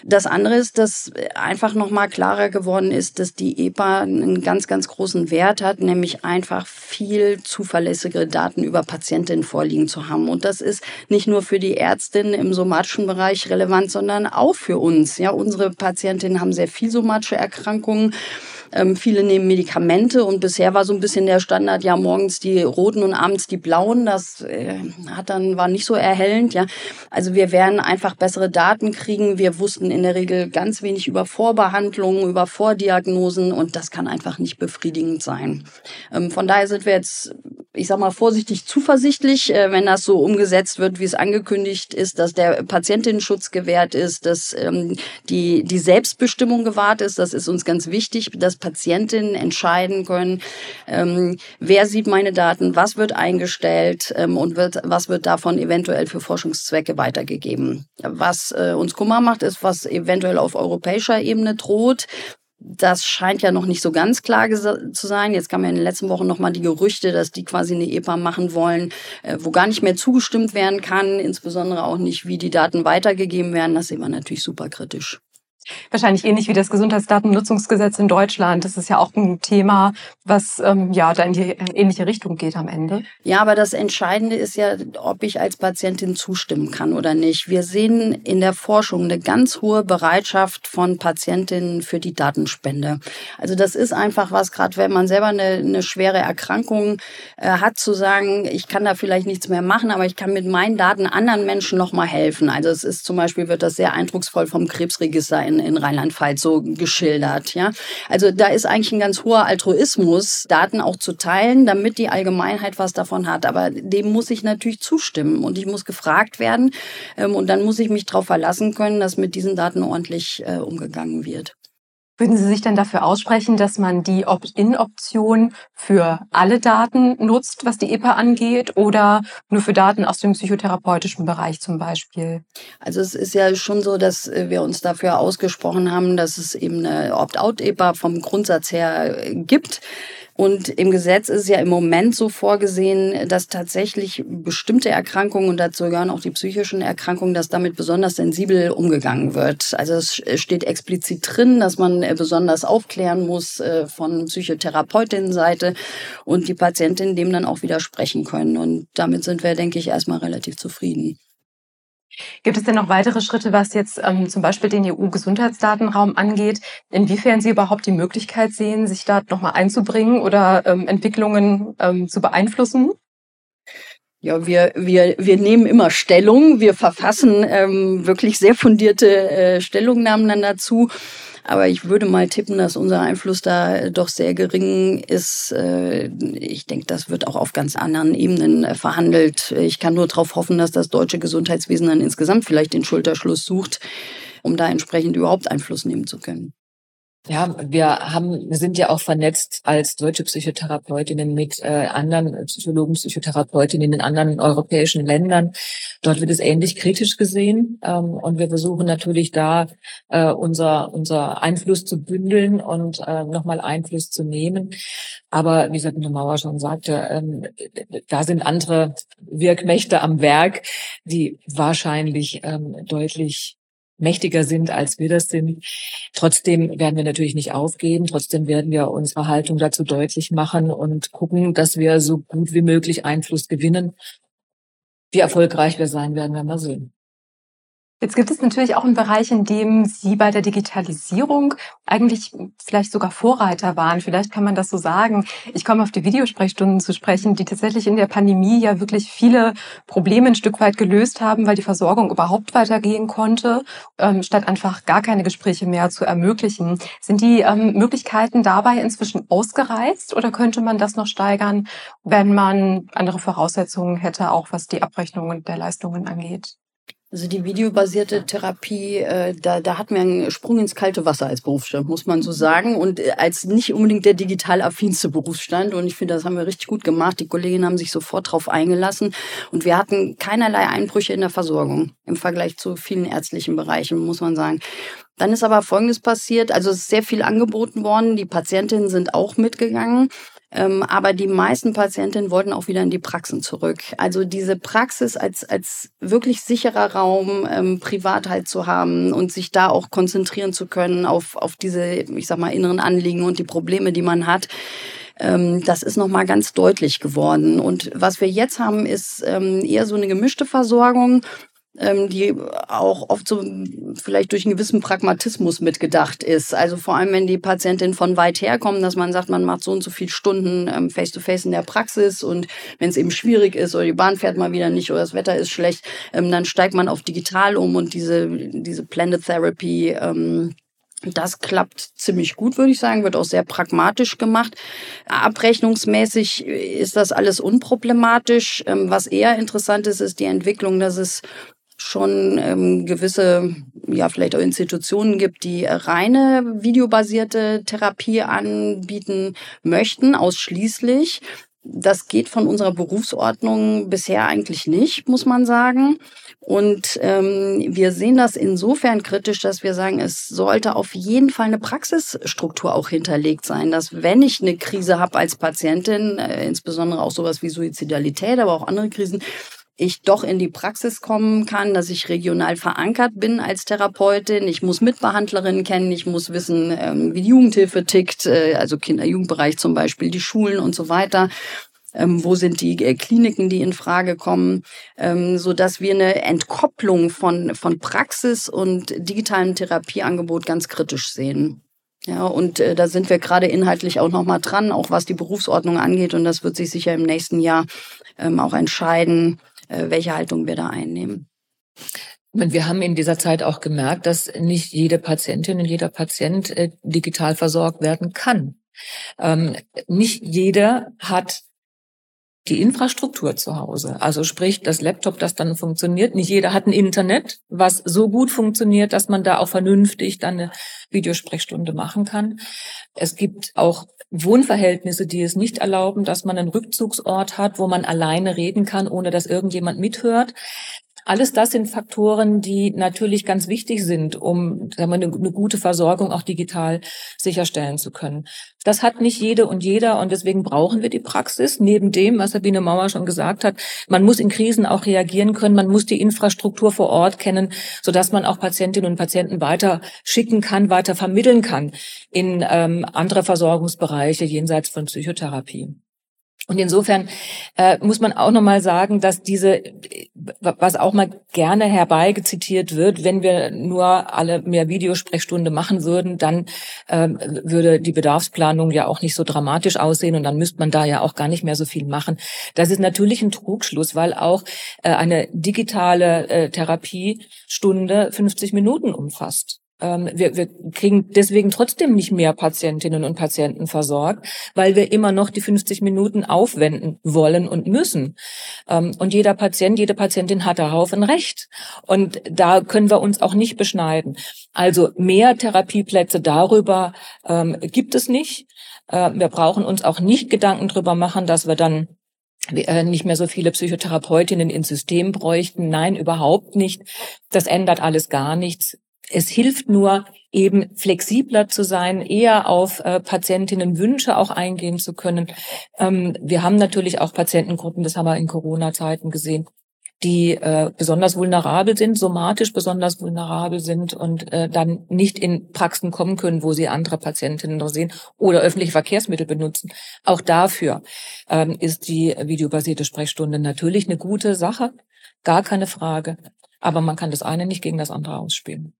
Das andere ist, dass einfach nochmal klarer geworden ist, dass die EPA einen ganz, ganz großen Wert hat, nämlich einfach viel zuverlässigere Daten über Patientinnen vorliegen zu haben. Und das ist nicht nur für die Ärztin im somatischen Bereich relevant, sondern auch für uns. Ja, unsere Patientinnen haben sehr viel somatische Erkrankungen. Ähm, viele nehmen Medikamente und bisher war so ein bisschen der Standard, ja, morgens die roten und abends die blauen. Das äh, hat dann, war nicht so erhellend, ja. Also wir werden einfach bessere Daten kriegen. Wir wussten in der Regel ganz wenig über Vorbehandlungen, über Vordiagnosen und das kann einfach nicht befriedigend sein. Ähm, von daher sind wir jetzt ich sag mal vorsichtig zuversichtlich, äh, wenn das so umgesetzt wird, wie es angekündigt ist, dass der Patientinnenschutz gewährt ist, dass ähm, die, die Selbstbestimmung gewahrt ist. Das ist uns ganz wichtig, dass Patientinnen entscheiden können, ähm, wer sieht meine Daten, was wird eingestellt ähm, und wird, was wird davon eventuell für Forschungszwecke weitergegeben. Was äh, uns Kummer macht, ist, was eventuell auf europäischer Ebene droht. Das scheint ja noch nicht so ganz klar zu sein. Jetzt kamen ja in den letzten Wochen nochmal die Gerüchte, dass die quasi eine EPA machen wollen, äh, wo gar nicht mehr zugestimmt werden kann, insbesondere auch nicht, wie die Daten weitergegeben werden. Das sehen wir natürlich super kritisch. Wahrscheinlich ähnlich wie das Gesundheitsdatennutzungsgesetz in Deutschland. Das ist ja auch ein Thema, was ähm, ja da in die ähnliche Richtung geht am Ende. Ja, aber das Entscheidende ist ja, ob ich als Patientin zustimmen kann oder nicht. Wir sehen in der Forschung eine ganz hohe Bereitschaft von Patientinnen für die Datenspende. Also das ist einfach was, gerade wenn man selber eine, eine schwere Erkrankung äh, hat, zu sagen, ich kann da vielleicht nichts mehr machen, aber ich kann mit meinen Daten anderen Menschen nochmal helfen. Also es ist zum Beispiel, wird das sehr eindrucksvoll vom Krebsregister in, in Rheinland-Pfalz so geschildert. Ja, also da ist eigentlich ein ganz hoher Altruismus, Daten auch zu teilen, damit die Allgemeinheit was davon hat. Aber dem muss ich natürlich zustimmen und ich muss gefragt werden ähm, und dann muss ich mich darauf verlassen können, dass mit diesen Daten ordentlich äh, umgegangen wird. Würden Sie sich denn dafür aussprechen, dass man die Opt-in-Option für alle Daten nutzt, was die EPA angeht, oder nur für Daten aus dem psychotherapeutischen Bereich zum Beispiel? Also es ist ja schon so, dass wir uns dafür ausgesprochen haben, dass es eben eine Opt-out-EPA vom Grundsatz her gibt. Und im Gesetz ist ja im Moment so vorgesehen, dass tatsächlich bestimmte Erkrankungen, und dazu gehören auch die psychischen Erkrankungen, dass damit besonders sensibel umgegangen wird. Also es steht explizit drin, dass man besonders aufklären muss äh, von Psychotherapeutinnenseite und die Patientinnen dem dann auch widersprechen können. Und damit sind wir, denke ich, erstmal relativ zufrieden. Gibt es denn noch weitere Schritte, was jetzt ähm, zum Beispiel den EU-Gesundheitsdatenraum angeht? Inwiefern Sie überhaupt die Möglichkeit sehen, sich da nochmal einzubringen oder ähm, Entwicklungen ähm, zu beeinflussen? Ja, wir, wir, wir nehmen immer Stellung. Wir verfassen ähm, wirklich sehr fundierte äh, Stellungnahmen dann dazu. Aber ich würde mal tippen, dass unser Einfluss da doch sehr gering ist. Äh, ich denke, das wird auch auf ganz anderen Ebenen äh, verhandelt. Ich kann nur darauf hoffen, dass das deutsche Gesundheitswesen dann insgesamt vielleicht den Schulterschluss sucht, um da entsprechend überhaupt Einfluss nehmen zu können. Ja, wir haben, sind ja auch vernetzt als deutsche Psychotherapeutinnen mit äh, anderen Psychologen, Psychotherapeutinnen in anderen europäischen Ländern. Dort wird es ähnlich kritisch gesehen ähm, und wir versuchen natürlich da äh, unser unser Einfluss zu bündeln und äh, nochmal Einfluss zu nehmen. Aber wie Sabine Mauer schon sagte, ähm, da sind andere Wirkmächte am Werk, die wahrscheinlich ähm, deutlich mächtiger sind, als wir das sind. Trotzdem werden wir natürlich nicht aufgeben. Trotzdem werden wir unsere Haltung dazu deutlich machen und gucken, dass wir so gut wie möglich Einfluss gewinnen. Wie erfolgreich wir sein werden, werden wir sehen. Jetzt gibt es natürlich auch einen Bereich, in dem Sie bei der Digitalisierung eigentlich vielleicht sogar Vorreiter waren. Vielleicht kann man das so sagen. Ich komme auf die Videosprechstunden zu sprechen, die tatsächlich in der Pandemie ja wirklich viele Probleme ein Stück weit gelöst haben, weil die Versorgung überhaupt weitergehen konnte, ähm, statt einfach gar keine Gespräche mehr zu ermöglichen. Sind die ähm, Möglichkeiten dabei inzwischen ausgereizt oder könnte man das noch steigern, wenn man andere Voraussetzungen hätte, auch was die Abrechnung der Leistungen angeht? Also die videobasierte Therapie, äh, da, da hat man einen Sprung ins kalte Wasser als Berufsstand, muss man so sagen. Und äh, als nicht unbedingt der digital affinste Berufsstand. Und ich finde, das haben wir richtig gut gemacht. Die Kolleginnen haben sich sofort drauf eingelassen. Und wir hatten keinerlei Einbrüche in der Versorgung im Vergleich zu vielen ärztlichen Bereichen, muss man sagen. Dann ist aber Folgendes passiert. Also es ist sehr viel angeboten worden. Die Patientinnen sind auch mitgegangen. Ähm, aber die meisten Patientinnen wollten auch wieder in die Praxen zurück. Also diese Praxis als, als wirklich sicherer Raum, ähm, Privatheit zu haben und sich da auch konzentrieren zu können auf, auf diese, ich sag mal, inneren Anliegen und die Probleme, die man hat ähm, das ist nochmal ganz deutlich geworden. Und was wir jetzt haben, ist ähm, eher so eine gemischte Versorgung die auch oft so vielleicht durch einen gewissen Pragmatismus mitgedacht ist. Also vor allem, wenn die Patientinnen von weit her kommen, dass man sagt, man macht so und so viele Stunden ähm, face-to-face -face in der Praxis und wenn es eben schwierig ist oder die Bahn fährt mal wieder nicht oder das Wetter ist schlecht, ähm, dann steigt man auf digital um und diese, diese Blended Therapy ähm, das klappt ziemlich gut, würde ich sagen, wird auch sehr pragmatisch gemacht. Abrechnungsmäßig ist das alles unproblematisch. Ähm, was eher interessant ist, ist die Entwicklung, dass es schon ähm, gewisse, ja, vielleicht auch Institutionen gibt, die reine videobasierte Therapie anbieten möchten, ausschließlich. Das geht von unserer Berufsordnung bisher eigentlich nicht, muss man sagen. Und ähm, wir sehen das insofern kritisch, dass wir sagen, es sollte auf jeden Fall eine Praxisstruktur auch hinterlegt sein, dass wenn ich eine Krise habe als Patientin, äh, insbesondere auch sowas wie Suizidalität, aber auch andere Krisen, ich doch in die Praxis kommen kann, dass ich regional verankert bin als Therapeutin. Ich muss Mitbehandlerinnen kennen, ich muss wissen, ähm, wie die Jugendhilfe tickt, äh, also Kinder-Jugendbereich zum Beispiel, die Schulen und so weiter. Ähm, wo sind die äh, Kliniken, die in Frage kommen, ähm, so dass wir eine Entkopplung von, von Praxis und digitalem Therapieangebot ganz kritisch sehen. Ja, und äh, da sind wir gerade inhaltlich auch nochmal dran, auch was die Berufsordnung angeht. Und das wird sich sicher im nächsten Jahr ähm, auch entscheiden, welche Haltung wir da einnehmen. Und wir haben in dieser Zeit auch gemerkt, dass nicht jede Patientin und jeder Patient äh, digital versorgt werden kann. Ähm, nicht jeder hat die Infrastruktur zu Hause. Also sprich, das Laptop, das dann funktioniert. Nicht jeder hat ein Internet, was so gut funktioniert, dass man da auch vernünftig dann eine Videosprechstunde machen kann. Es gibt auch Wohnverhältnisse, die es nicht erlauben, dass man einen Rückzugsort hat, wo man alleine reden kann, ohne dass irgendjemand mithört. Alles das sind Faktoren, die natürlich ganz wichtig sind, um sagen wir, eine, eine gute Versorgung auch digital sicherstellen zu können. Das hat nicht jede und jeder und deswegen brauchen wir die Praxis. Neben dem, was Sabine Mauer schon gesagt hat, man muss in Krisen auch reagieren können, man muss die Infrastruktur vor Ort kennen, sodass man auch Patientinnen und Patienten weiter schicken kann, weiter vermitteln kann in ähm, andere Versorgungsbereiche jenseits von Psychotherapie. Und insofern äh, muss man auch nochmal sagen, dass diese, was auch mal gerne herbeigezitiert wird, wenn wir nur alle mehr Videosprechstunde machen würden, dann äh, würde die Bedarfsplanung ja auch nicht so dramatisch aussehen und dann müsste man da ja auch gar nicht mehr so viel machen. Das ist natürlich ein Trugschluss, weil auch äh, eine digitale äh, Therapiestunde 50 Minuten umfasst. Ähm, wir, wir kriegen deswegen trotzdem nicht mehr Patientinnen und Patienten versorgt, weil wir immer noch die 50 Minuten aufwenden wollen und müssen. Ähm, und jeder Patient, jede Patientin hat darauf ein Recht. Und da können wir uns auch nicht beschneiden. Also mehr Therapieplätze darüber ähm, gibt es nicht. Äh, wir brauchen uns auch nicht Gedanken darüber machen, dass wir dann äh, nicht mehr so viele Psychotherapeutinnen ins System bräuchten. Nein, überhaupt nicht. Das ändert alles gar nichts. Es hilft nur, eben flexibler zu sein, eher auf äh, Patientinnen Wünsche auch eingehen zu können. Ähm, wir haben natürlich auch Patientengruppen, das haben wir in Corona-Zeiten gesehen, die äh, besonders vulnerabel sind, somatisch besonders vulnerabel sind und äh, dann nicht in Praxen kommen können, wo sie andere Patientinnen noch sehen oder öffentliche Verkehrsmittel benutzen. Auch dafür ähm, ist die videobasierte Sprechstunde natürlich eine gute Sache, gar keine Frage. Aber man kann das eine nicht gegen das andere ausspielen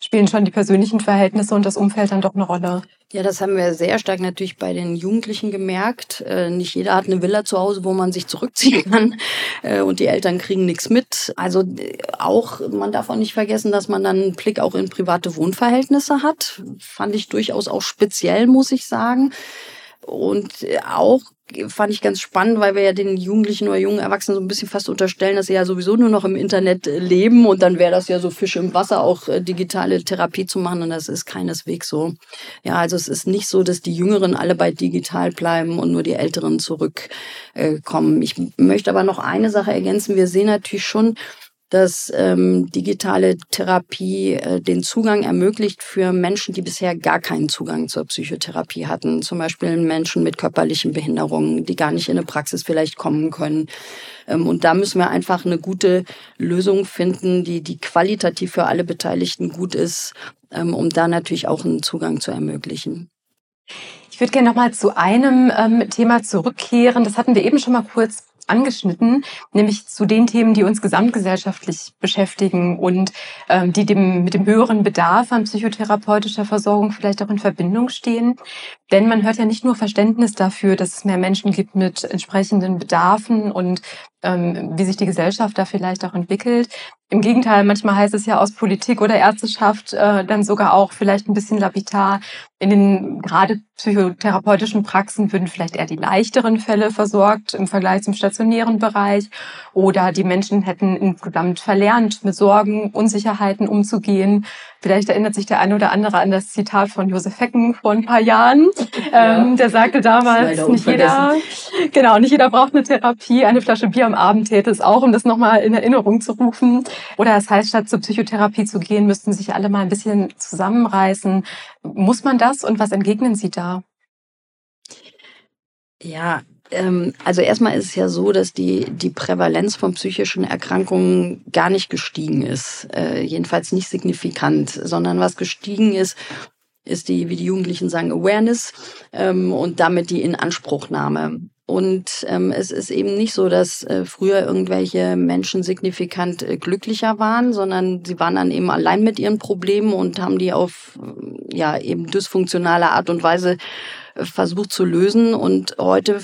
spielen schon die persönlichen Verhältnisse und das Umfeld dann doch eine Rolle. Ja, das haben wir sehr stark natürlich bei den Jugendlichen gemerkt. Äh, nicht jeder hat eine Villa zu Hause, wo man sich zurückziehen kann [laughs] äh, und die Eltern kriegen nichts mit. Also äh, auch, man darf auch nicht vergessen, dass man dann einen Blick auch in private Wohnverhältnisse hat. Fand ich durchaus auch speziell, muss ich sagen. Und auch fand ich ganz spannend, weil wir ja den Jugendlichen oder jungen Erwachsenen so ein bisschen fast unterstellen, dass sie ja sowieso nur noch im Internet äh, leben und dann wäre das ja so Fisch im Wasser, auch äh, digitale Therapie zu machen und das ist keineswegs so. Ja, also es ist nicht so, dass die Jüngeren alle bei digital bleiben und nur die Älteren zurückkommen. Ich möchte aber noch eine Sache ergänzen. Wir sehen natürlich schon, dass ähm, digitale Therapie äh, den Zugang ermöglicht für Menschen, die bisher gar keinen Zugang zur Psychotherapie hatten. Zum Beispiel Menschen mit körperlichen Behinderungen, die gar nicht in eine Praxis vielleicht kommen können. Ähm, und da müssen wir einfach eine gute Lösung finden, die, die qualitativ für alle Beteiligten gut ist, ähm, um da natürlich auch einen Zugang zu ermöglichen. Ich würde gerne noch mal zu einem ähm, Thema zurückkehren. Das hatten wir eben schon mal kurz angeschnitten, nämlich zu den Themen, die uns gesamtgesellschaftlich beschäftigen und ähm, die dem, mit dem höheren Bedarf an psychotherapeutischer Versorgung vielleicht auch in Verbindung stehen. Denn man hört ja nicht nur Verständnis dafür, dass es mehr Menschen gibt mit entsprechenden Bedarfen und ähm, wie sich die Gesellschaft da vielleicht auch entwickelt. Im Gegenteil, manchmal heißt es ja aus Politik oder Ärzteschaft äh, dann sogar auch vielleicht ein bisschen lapidar, in den gerade psychotherapeutischen Praxen würden vielleicht eher die leichteren Fälle versorgt im Vergleich zum stationären Bereich oder die Menschen hätten insgesamt verlernt, mit Sorgen, Unsicherheiten umzugehen. Vielleicht erinnert sich der eine oder andere an das Zitat von Josef Hecken vor ein paar Jahren. [laughs] Ja. Ähm, der sagte damals, nicht jeder, genau, nicht jeder braucht eine Therapie. Eine Flasche Bier am Abend täte es auch, um das nochmal in Erinnerung zu rufen. Oder das heißt, statt zur Psychotherapie zu gehen, müssten sich alle mal ein bisschen zusammenreißen. Muss man das und was entgegnen Sie da? Ja, ähm, also erstmal ist es ja so, dass die, die Prävalenz von psychischen Erkrankungen gar nicht gestiegen ist. Äh, jedenfalls nicht signifikant, sondern was gestiegen ist, ist die, wie die Jugendlichen sagen, Awareness ähm, und damit die Inanspruchnahme. Und ähm, es ist eben nicht so, dass äh, früher irgendwelche Menschen signifikant äh, glücklicher waren, sondern sie waren dann eben allein mit ihren Problemen und haben die auf ja eben dysfunktionale Art und Weise äh, versucht zu lösen. Und heute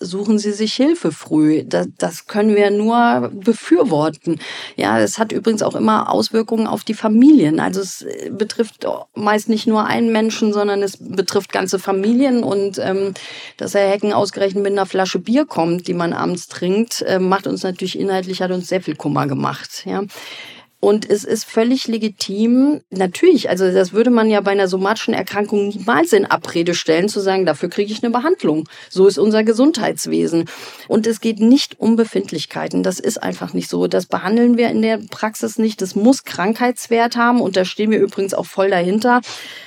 suchen Sie sich Hilfe früh. Das, das können wir nur befürworten. Ja, es hat übrigens auch immer Auswirkungen auf die Familien. Also es betrifft meist nicht nur einen Menschen, sondern es betrifft ganze Familien. Und ähm, dass Herr Hecken ausgerechnet mit einer Flasche Bier kommt, die man abends trinkt, äh, macht uns natürlich inhaltlich, hat uns sehr viel Kummer gemacht. Ja. Und es ist völlig legitim, natürlich, also das würde man ja bei einer somatischen Erkrankung niemals in Abrede stellen, zu sagen, dafür kriege ich eine Behandlung. So ist unser Gesundheitswesen. Und es geht nicht um Befindlichkeiten. Das ist einfach nicht so. Das behandeln wir in der Praxis nicht. Das muss Krankheitswert haben. Und da stehen wir übrigens auch voll dahinter,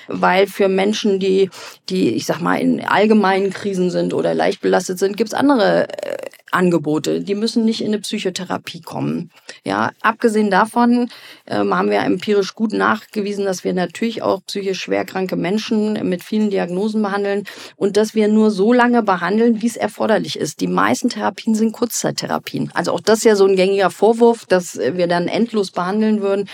weil für Menschen, die, die, ich sag mal, in allgemeinen Krisen sind oder leicht belastet sind, gibt's andere äh, Angebote. Die müssen nicht in eine Psychotherapie kommen. Ja, abgesehen davon ähm, haben wir empirisch gut nachgewiesen, dass wir natürlich auch psychisch schwerkranke Menschen mit vielen Diagnosen behandeln und dass wir nur so lange behandeln, wie es erforderlich ist. Die meisten Therapien sind Kurzzeittherapien. Also auch das ist ja so ein gängiger Vorwurf, dass wir dann endlos behandeln würden.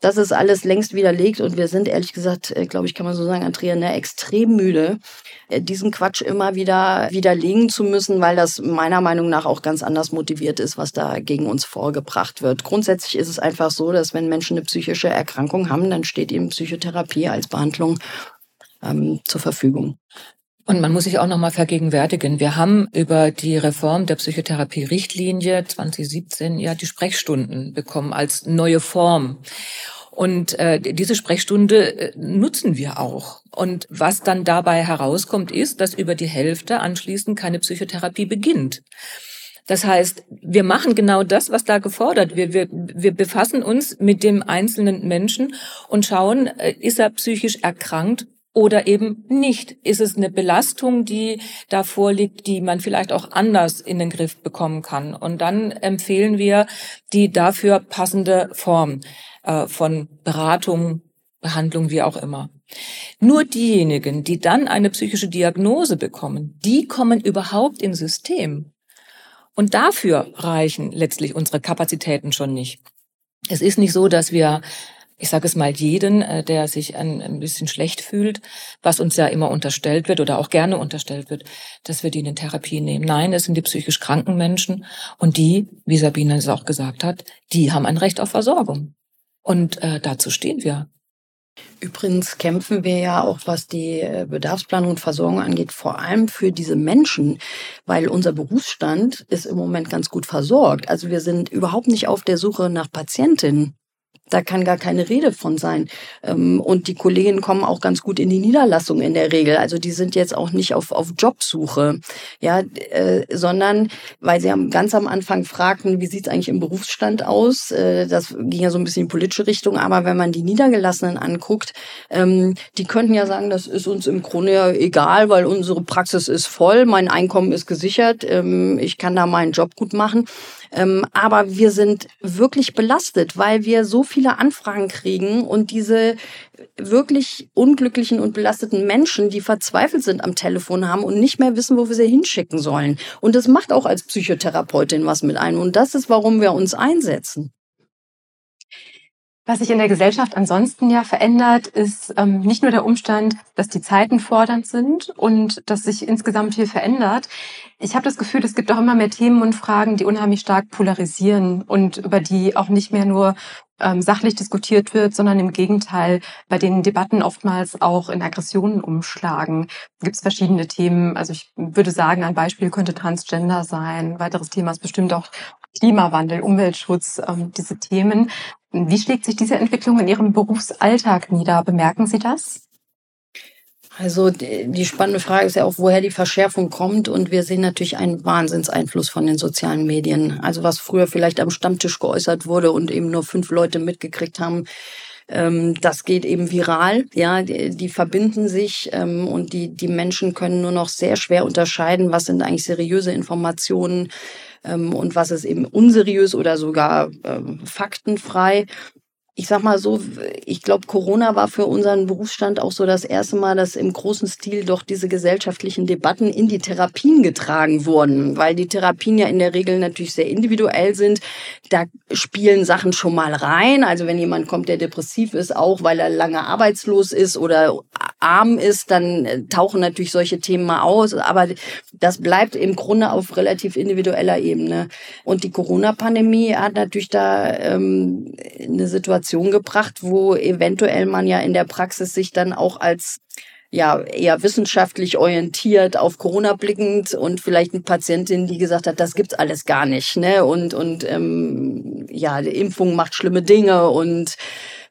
Das ist alles längst widerlegt und wir sind ehrlich gesagt, äh, glaube ich, kann man so sagen, Andrea, ne, extrem müde, äh, diesen Quatsch immer wieder widerlegen zu müssen, weil das meiner Meinung nach auch ganz anders motiviert ist, was da gegen uns vorgebracht wird. Grundsätzlich ist es einfach so, dass wenn Menschen eine psychische Erkrankung haben, dann steht ihnen Psychotherapie als Behandlung ähm, zur Verfügung. Und man muss sich auch noch mal vergegenwärtigen, wir haben über die Reform der Psychotherapie-Richtlinie 2017 ja die Sprechstunden bekommen als neue Form. Und äh, diese Sprechstunde äh, nutzen wir auch. Und was dann dabei herauskommt, ist, dass über die Hälfte anschließend keine Psychotherapie beginnt. Das heißt, wir machen genau das, was da gefordert wird. Wir, wir befassen uns mit dem einzelnen Menschen und schauen, äh, ist er psychisch erkrankt oder eben nicht? Ist es eine Belastung, die da vorliegt, die man vielleicht auch anders in den Griff bekommen kann? Und dann empfehlen wir die dafür passende Form äh, von Beratung, Behandlung, wie auch immer. Nur diejenigen, die dann eine psychische Diagnose bekommen, die kommen überhaupt ins System. Und dafür reichen letztlich unsere Kapazitäten schon nicht. Es ist nicht so, dass wir ich sage es mal, jeden, äh, der sich ein, ein bisschen schlecht fühlt, was uns ja immer unterstellt wird oder auch gerne unterstellt wird, dass wir die in Therapie nehmen. Nein, es sind die psychisch kranken Menschen und die, wie Sabine es auch gesagt hat, die haben ein Recht auf Versorgung. Und äh, dazu stehen wir. Übrigens kämpfen wir ja auch, was die äh, Bedarfsplanung und Versorgung angeht, vor allem für diese Menschen, weil unser Berufsstand ist im Moment ganz gut versorgt. Also wir sind überhaupt nicht auf der Suche nach Patientinnen. Da kann gar keine Rede von sein. Ähm, und die Kolleginnen kommen auch ganz gut in die Niederlassung in der Regel. Also die sind jetzt auch nicht auf, auf Jobsuche, ja, äh, sondern weil sie ganz am Anfang fragten, wie sieht es eigentlich im Berufsstand aus? Äh, das ging ja so ein bisschen in die politische Richtung. Aber wenn man die Niedergelassenen anguckt, ähm, die könnten ja sagen, das ist uns im Grunde ja egal, weil unsere Praxis ist voll, mein Einkommen ist gesichert, ähm, ich kann da meinen Job gut machen. Aber wir sind wirklich belastet, weil wir so viele Anfragen kriegen und diese wirklich unglücklichen und belasteten Menschen, die verzweifelt sind am Telefon haben und nicht mehr wissen, wo wir sie hinschicken sollen. Und das macht auch als Psychotherapeutin was mit einem. Und das ist, warum wir uns einsetzen. Was sich in der Gesellschaft ansonsten ja verändert, ist ähm, nicht nur der Umstand, dass die Zeiten fordernd sind und dass sich insgesamt viel verändert. Ich habe das Gefühl, es gibt auch immer mehr Themen und Fragen, die unheimlich stark polarisieren und über die auch nicht mehr nur ähm, sachlich diskutiert wird, sondern im Gegenteil, bei denen Debatten oftmals auch in Aggressionen umschlagen. Gibt es verschiedene Themen. Also ich würde sagen, ein Beispiel könnte Transgender sein. Ein weiteres Thema ist bestimmt auch Klimawandel, Umweltschutz, ähm, diese Themen. Wie schlägt sich diese Entwicklung in Ihrem Berufsalltag nieder? Bemerken Sie das? Also die spannende Frage ist ja auch, woher die Verschärfung kommt. Und wir sehen natürlich einen Wahnsinnseinfluss von den sozialen Medien. Also was früher vielleicht am Stammtisch geäußert wurde und eben nur fünf Leute mitgekriegt haben, ähm, das geht eben viral. Ja, die, die verbinden sich ähm, und die, die Menschen können nur noch sehr schwer unterscheiden, was sind eigentlich seriöse Informationen ähm, und was ist eben unseriös oder sogar ähm, faktenfrei ich sag mal so, ich glaube, Corona war für unseren Berufsstand auch so das erste Mal, dass im großen Stil doch diese gesellschaftlichen Debatten in die Therapien getragen wurden, weil die Therapien ja in der Regel natürlich sehr individuell sind. Da spielen Sachen schon mal rein. Also wenn jemand kommt, der depressiv ist, auch weil er lange arbeitslos ist oder arm ist, dann äh, tauchen natürlich solche Themen mal aus. Aber das bleibt im Grunde auf relativ individueller Ebene. Und die Corona-Pandemie hat natürlich da ähm, eine Situation gebracht, wo eventuell man ja in der Praxis sich dann auch als ja eher wissenschaftlich orientiert auf Corona blickend und vielleicht eine Patientin, die gesagt hat, das gibt's alles gar nicht, ne? Und und ähm, ja, Impfung macht schlimme Dinge und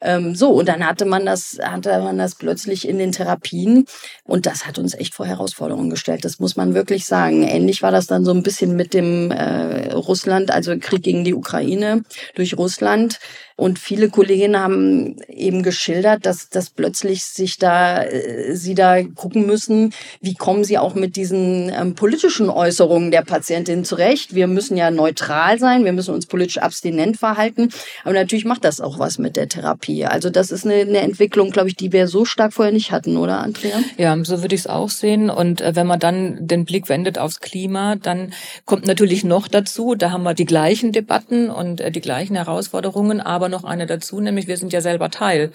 ähm, so, und dann hatte man das, hatte man das plötzlich in den Therapien. Und das hat uns echt vor Herausforderungen gestellt. Das muss man wirklich sagen. Ähnlich war das dann so ein bisschen mit dem äh, Russland, also Krieg gegen die Ukraine durch Russland. Und viele Kolleginnen haben eben geschildert, dass, dass plötzlich sich da, äh, sie da gucken müssen, wie kommen sie auch mit diesen ähm, politischen Äußerungen der Patientin zurecht. Wir müssen ja neutral sein, wir müssen uns politisch abstinent verhalten. Aber natürlich macht das auch was mit der Therapie. Also das ist eine, eine Entwicklung, glaube ich, die wir so stark vorher nicht hatten, oder Andrea? Ja, so würde ich es auch sehen. Und äh, wenn man dann den Blick wendet aufs Klima, dann kommt natürlich noch dazu, da haben wir die gleichen Debatten und äh, die gleichen Herausforderungen, aber noch eine dazu, nämlich wir sind ja selber Teil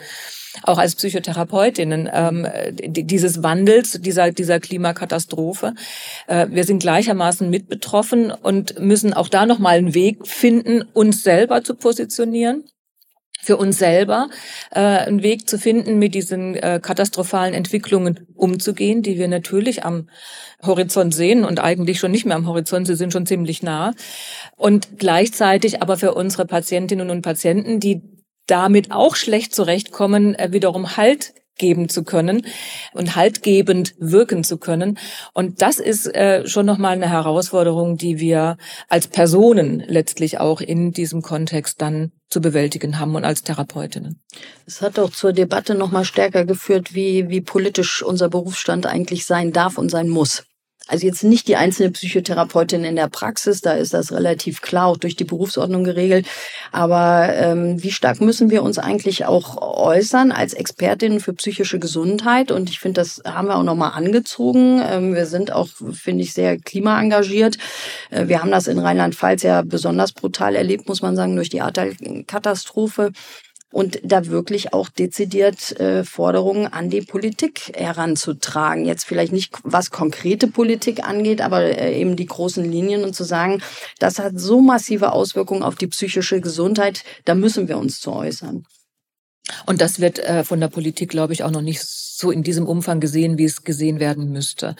auch als Psychotherapeutinnen ähm, dieses Wandels, dieser, dieser Klimakatastrophe. Äh, wir sind gleichermaßen mit betroffen und müssen auch da nochmal einen Weg finden, uns selber zu positionieren für uns selber äh, einen Weg zu finden, mit diesen äh, katastrophalen Entwicklungen umzugehen, die wir natürlich am Horizont sehen und eigentlich schon nicht mehr am Horizont, sie sind schon ziemlich nah. Und gleichzeitig aber für unsere Patientinnen und Patienten, die damit auch schlecht zurechtkommen, äh, wiederum Halt geben zu können und haltgebend wirken zu können. Und das ist äh, schon nochmal eine Herausforderung, die wir als Personen letztlich auch in diesem Kontext dann zu bewältigen haben und als Therapeutinnen. Es hat auch zur Debatte nochmal stärker geführt, wie, wie politisch unser Berufsstand eigentlich sein darf und sein muss. Also jetzt nicht die einzelne Psychotherapeutin in der Praxis, da ist das relativ klar auch durch die Berufsordnung geregelt. Aber ähm, wie stark müssen wir uns eigentlich auch äußern als Expertinnen für psychische Gesundheit? Und ich finde, das haben wir auch nochmal angezogen. Ähm, wir sind auch, finde ich, sehr klimaengagiert. Äh, wir haben das in Rheinland-Pfalz ja besonders brutal erlebt, muss man sagen, durch die Ahrtal-Katastrophe und da wirklich auch dezidiert äh, Forderungen an die Politik heranzutragen. Jetzt vielleicht nicht, was konkrete Politik angeht, aber äh, eben die großen Linien und zu sagen, das hat so massive Auswirkungen auf die psychische Gesundheit, da müssen wir uns zu äußern. Und das wird äh, von der Politik, glaube ich, auch noch nicht so in diesem Umfang gesehen, wie es gesehen werden müsste.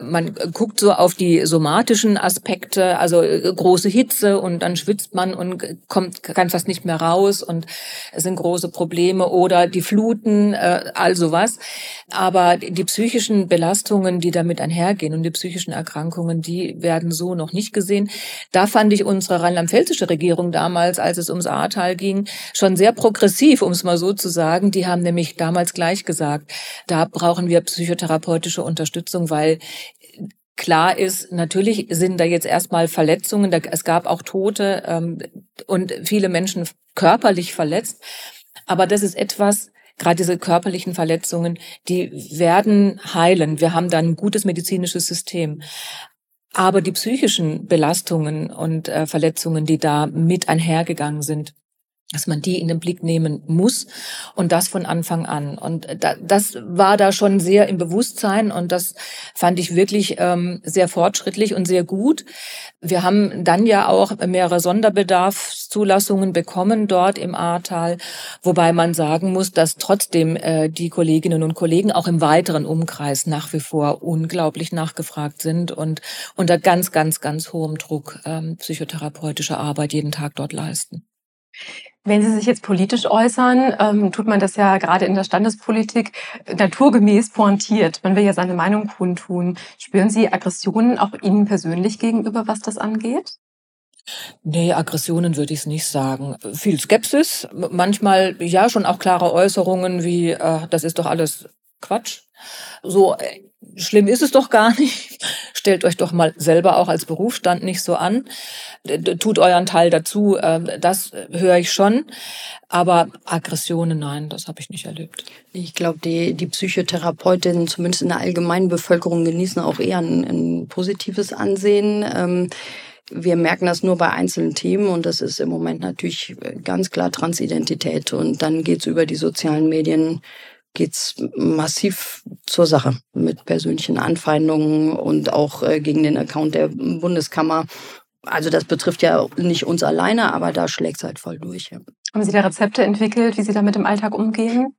Man guckt so auf die somatischen Aspekte, also äh, große Hitze und dann schwitzt man und kommt ganz fast nicht mehr raus und es sind große Probleme oder die Fluten, äh, also was. Aber die psychischen Belastungen, die damit einhergehen und die psychischen Erkrankungen, die werden so noch nicht gesehen. Da fand ich unsere rheinland-pfälzische Regierung damals, als es ums Ahrtal ging, schon sehr progressiv, um es mal so zu sagen. Die haben nämlich damals gleich gesagt, da brauchen wir psychotherapeutische Unterstützung, weil Klar ist, natürlich sind da jetzt erstmal Verletzungen, da, es gab auch Tote ähm, und viele Menschen körperlich verletzt. Aber das ist etwas, gerade diese körperlichen Verletzungen, die werden heilen. Wir haben dann ein gutes medizinisches System. Aber die psychischen Belastungen und äh, Verletzungen, die da mit einhergegangen sind, dass man die in den Blick nehmen muss und das von Anfang an. Und das war da schon sehr im Bewusstsein und das fand ich wirklich ähm, sehr fortschrittlich und sehr gut. Wir haben dann ja auch mehrere Sonderbedarfszulassungen bekommen dort im Ahrtal, wobei man sagen muss, dass trotzdem äh, die Kolleginnen und Kollegen auch im weiteren Umkreis nach wie vor unglaublich nachgefragt sind und unter ganz, ganz, ganz hohem Druck ähm, psychotherapeutische Arbeit jeden Tag dort leisten. Wenn Sie sich jetzt politisch äußern, ähm, tut man das ja gerade in der Standespolitik naturgemäß pointiert. Man will ja seine Meinung kundtun. Spüren Sie Aggressionen auch Ihnen persönlich gegenüber, was das angeht? Nee, Aggressionen würde ich es nicht sagen. Viel Skepsis, manchmal ja schon auch klare Äußerungen wie, äh, das ist doch alles Quatsch. So äh, schlimm ist es doch gar [laughs] nicht. Stellt euch doch mal selber auch als Berufsstand nicht so an. Tut euren Teil dazu. Ähm, das höre ich schon. Aber Aggressionen, nein, das habe ich nicht erlebt. Ich glaube, die, die Psychotherapeutinnen, zumindest in der allgemeinen Bevölkerung, genießen auch eher ein, ein positives Ansehen. Ähm, wir merken das nur bei einzelnen Themen und das ist im Moment natürlich ganz klar Transidentität. Und dann geht's über die sozialen Medien geht's massiv zur Sache mit persönlichen Anfeindungen und auch äh, gegen den Account der Bundeskammer. Also das betrifft ja nicht uns alleine, aber da schlägt es halt voll durch. Ja. Haben Sie da Rezepte entwickelt, wie Sie damit im Alltag umgehen?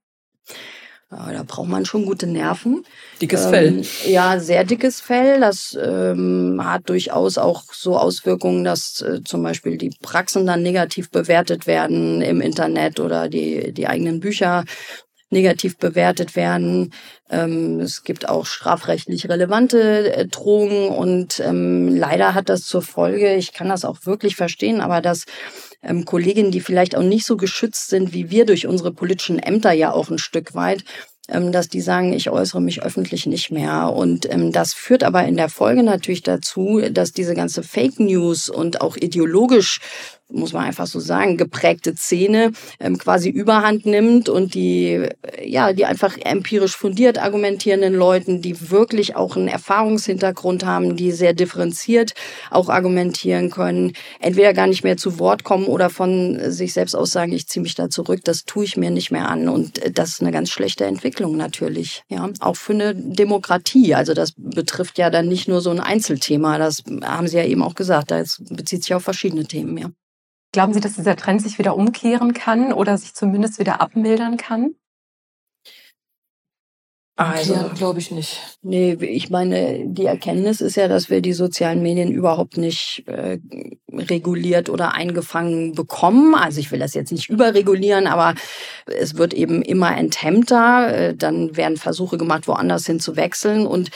Ja, da braucht man schon gute Nerven. Dickes ähm, Fell. Ja, sehr dickes Fell. Das ähm, hat durchaus auch so Auswirkungen, dass äh, zum Beispiel die Praxen dann negativ bewertet werden im Internet oder die, die eigenen Bücher negativ bewertet werden. Ähm, es gibt auch strafrechtlich relevante äh, Drohungen und ähm, leider hat das zur Folge, ich kann das auch wirklich verstehen, aber dass ähm, Kolleginnen, die vielleicht auch nicht so geschützt sind wie wir durch unsere politischen Ämter ja auch ein Stück weit, ähm, dass die sagen, ich äußere mich öffentlich nicht mehr. Und ähm, das führt aber in der Folge natürlich dazu, dass diese ganze Fake News und auch ideologisch muss man einfach so sagen, geprägte Szene ähm, quasi überhand nimmt und die, ja, die einfach empirisch fundiert argumentierenden Leuten, die wirklich auch einen Erfahrungshintergrund haben, die sehr differenziert auch argumentieren können, entweder gar nicht mehr zu Wort kommen oder von sich selbst aus sagen, ich ziehe mich da zurück, das tue ich mir nicht mehr an. Und das ist eine ganz schlechte Entwicklung natürlich, ja, auch für eine Demokratie. Also das betrifft ja dann nicht nur so ein Einzelthema, das haben Sie ja eben auch gesagt, das bezieht sich auf verschiedene Themen, ja. Glauben Sie, dass dieser Trend sich wieder umkehren kann oder sich zumindest wieder abmildern kann? Also, ja, glaube ich nicht. Nee, ich meine, die Erkenntnis ist ja, dass wir die sozialen Medien überhaupt nicht äh, reguliert oder eingefangen bekommen. Also ich will das jetzt nicht überregulieren, aber es wird eben immer enthemmter. Äh, dann werden Versuche gemacht, woanders hin zu wechseln. Und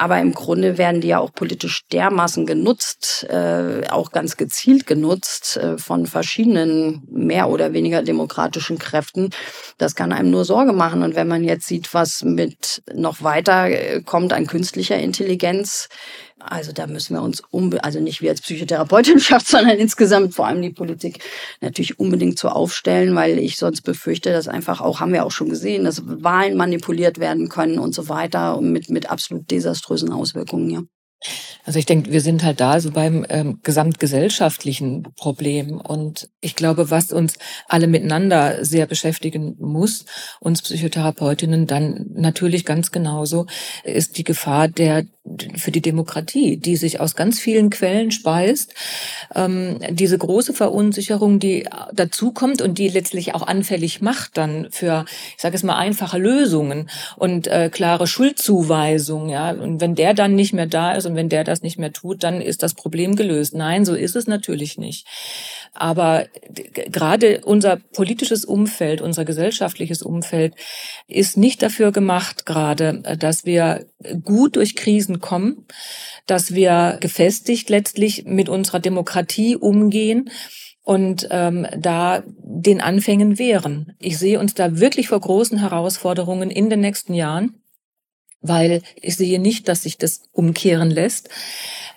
aber im Grunde werden die ja auch politisch dermaßen genutzt, äh, auch ganz gezielt genutzt äh, von verschiedenen mehr oder weniger demokratischen Kräften. Das kann einem nur Sorge machen. Und wenn man jetzt sieht, was mit noch weiter äh, kommt an künstlicher Intelligenz, also da müssen wir uns, also nicht wir als Psychotherapeutin [laughs] schafft, sondern insgesamt vor allem die Politik natürlich unbedingt so aufstellen, weil ich sonst befürchte, dass einfach auch, haben wir auch schon gesehen, dass Wahlen manipuliert werden können und so weiter und mit, mit absolut desaströsen Auswirkungen, ja. Also ich denke, wir sind halt da so beim ähm, gesamtgesellschaftlichen Problem. Und ich glaube, was uns alle miteinander sehr beschäftigen muss, uns Psychotherapeutinnen dann natürlich ganz genauso, ist die Gefahr der für die Demokratie, die sich aus ganz vielen Quellen speist. Ähm, diese große Verunsicherung, die dazukommt und die letztlich auch anfällig macht dann für, ich sage es mal, einfache Lösungen und äh, klare Schuldzuweisungen. Ja, und wenn der dann nicht mehr da ist und wenn der das nicht mehr tut, dann ist das Problem gelöst. Nein, so ist es natürlich nicht. Aber gerade unser politisches Umfeld, unser gesellschaftliches Umfeld ist nicht dafür gemacht, gerade, dass wir gut durch Krisen kommen, dass wir gefestigt letztlich mit unserer Demokratie umgehen und ähm, da den Anfängen wehren. Ich sehe uns da wirklich vor großen Herausforderungen in den nächsten Jahren weil ich sehe nicht, dass sich das umkehren lässt.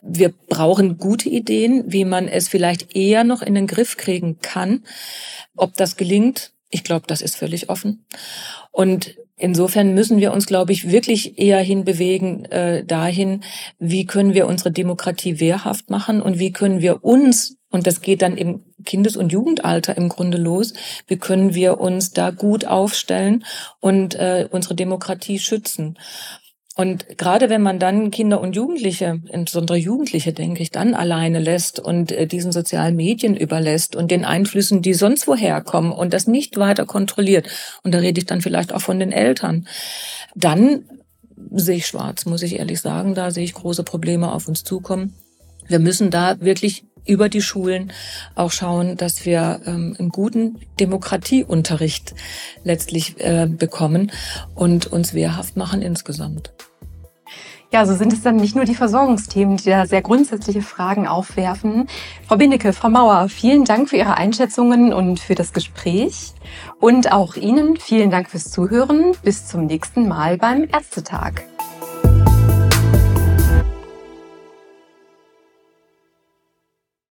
Wir brauchen gute Ideen, wie man es vielleicht eher noch in den Griff kriegen kann. Ob das gelingt, ich glaube, das ist völlig offen. Und insofern müssen wir uns, glaube ich, wirklich eher hinbewegen äh, dahin, wie können wir unsere Demokratie wehrhaft machen und wie können wir uns, und das geht dann im Kindes- und Jugendalter im Grunde los, wie können wir uns da gut aufstellen und äh, unsere Demokratie schützen. Und gerade wenn man dann Kinder und Jugendliche, insbesondere Jugendliche, denke ich, dann alleine lässt und äh, diesen sozialen Medien überlässt und den Einflüssen, die sonst woher kommen und das nicht weiter kontrolliert, und da rede ich dann vielleicht auch von den Eltern, dann sehe ich schwarz, muss ich ehrlich sagen. Da sehe ich große Probleme auf uns zukommen. Wir müssen da wirklich über die Schulen auch schauen, dass wir ähm, einen guten Demokratieunterricht letztlich äh, bekommen und uns wehrhaft machen insgesamt. Ja, so sind es dann nicht nur die Versorgungsthemen, die da sehr grundsätzliche Fragen aufwerfen. Frau Bindecke, Frau Mauer, vielen Dank für Ihre Einschätzungen und für das Gespräch. Und auch Ihnen vielen Dank fürs Zuhören. Bis zum nächsten Mal beim Ärztetag.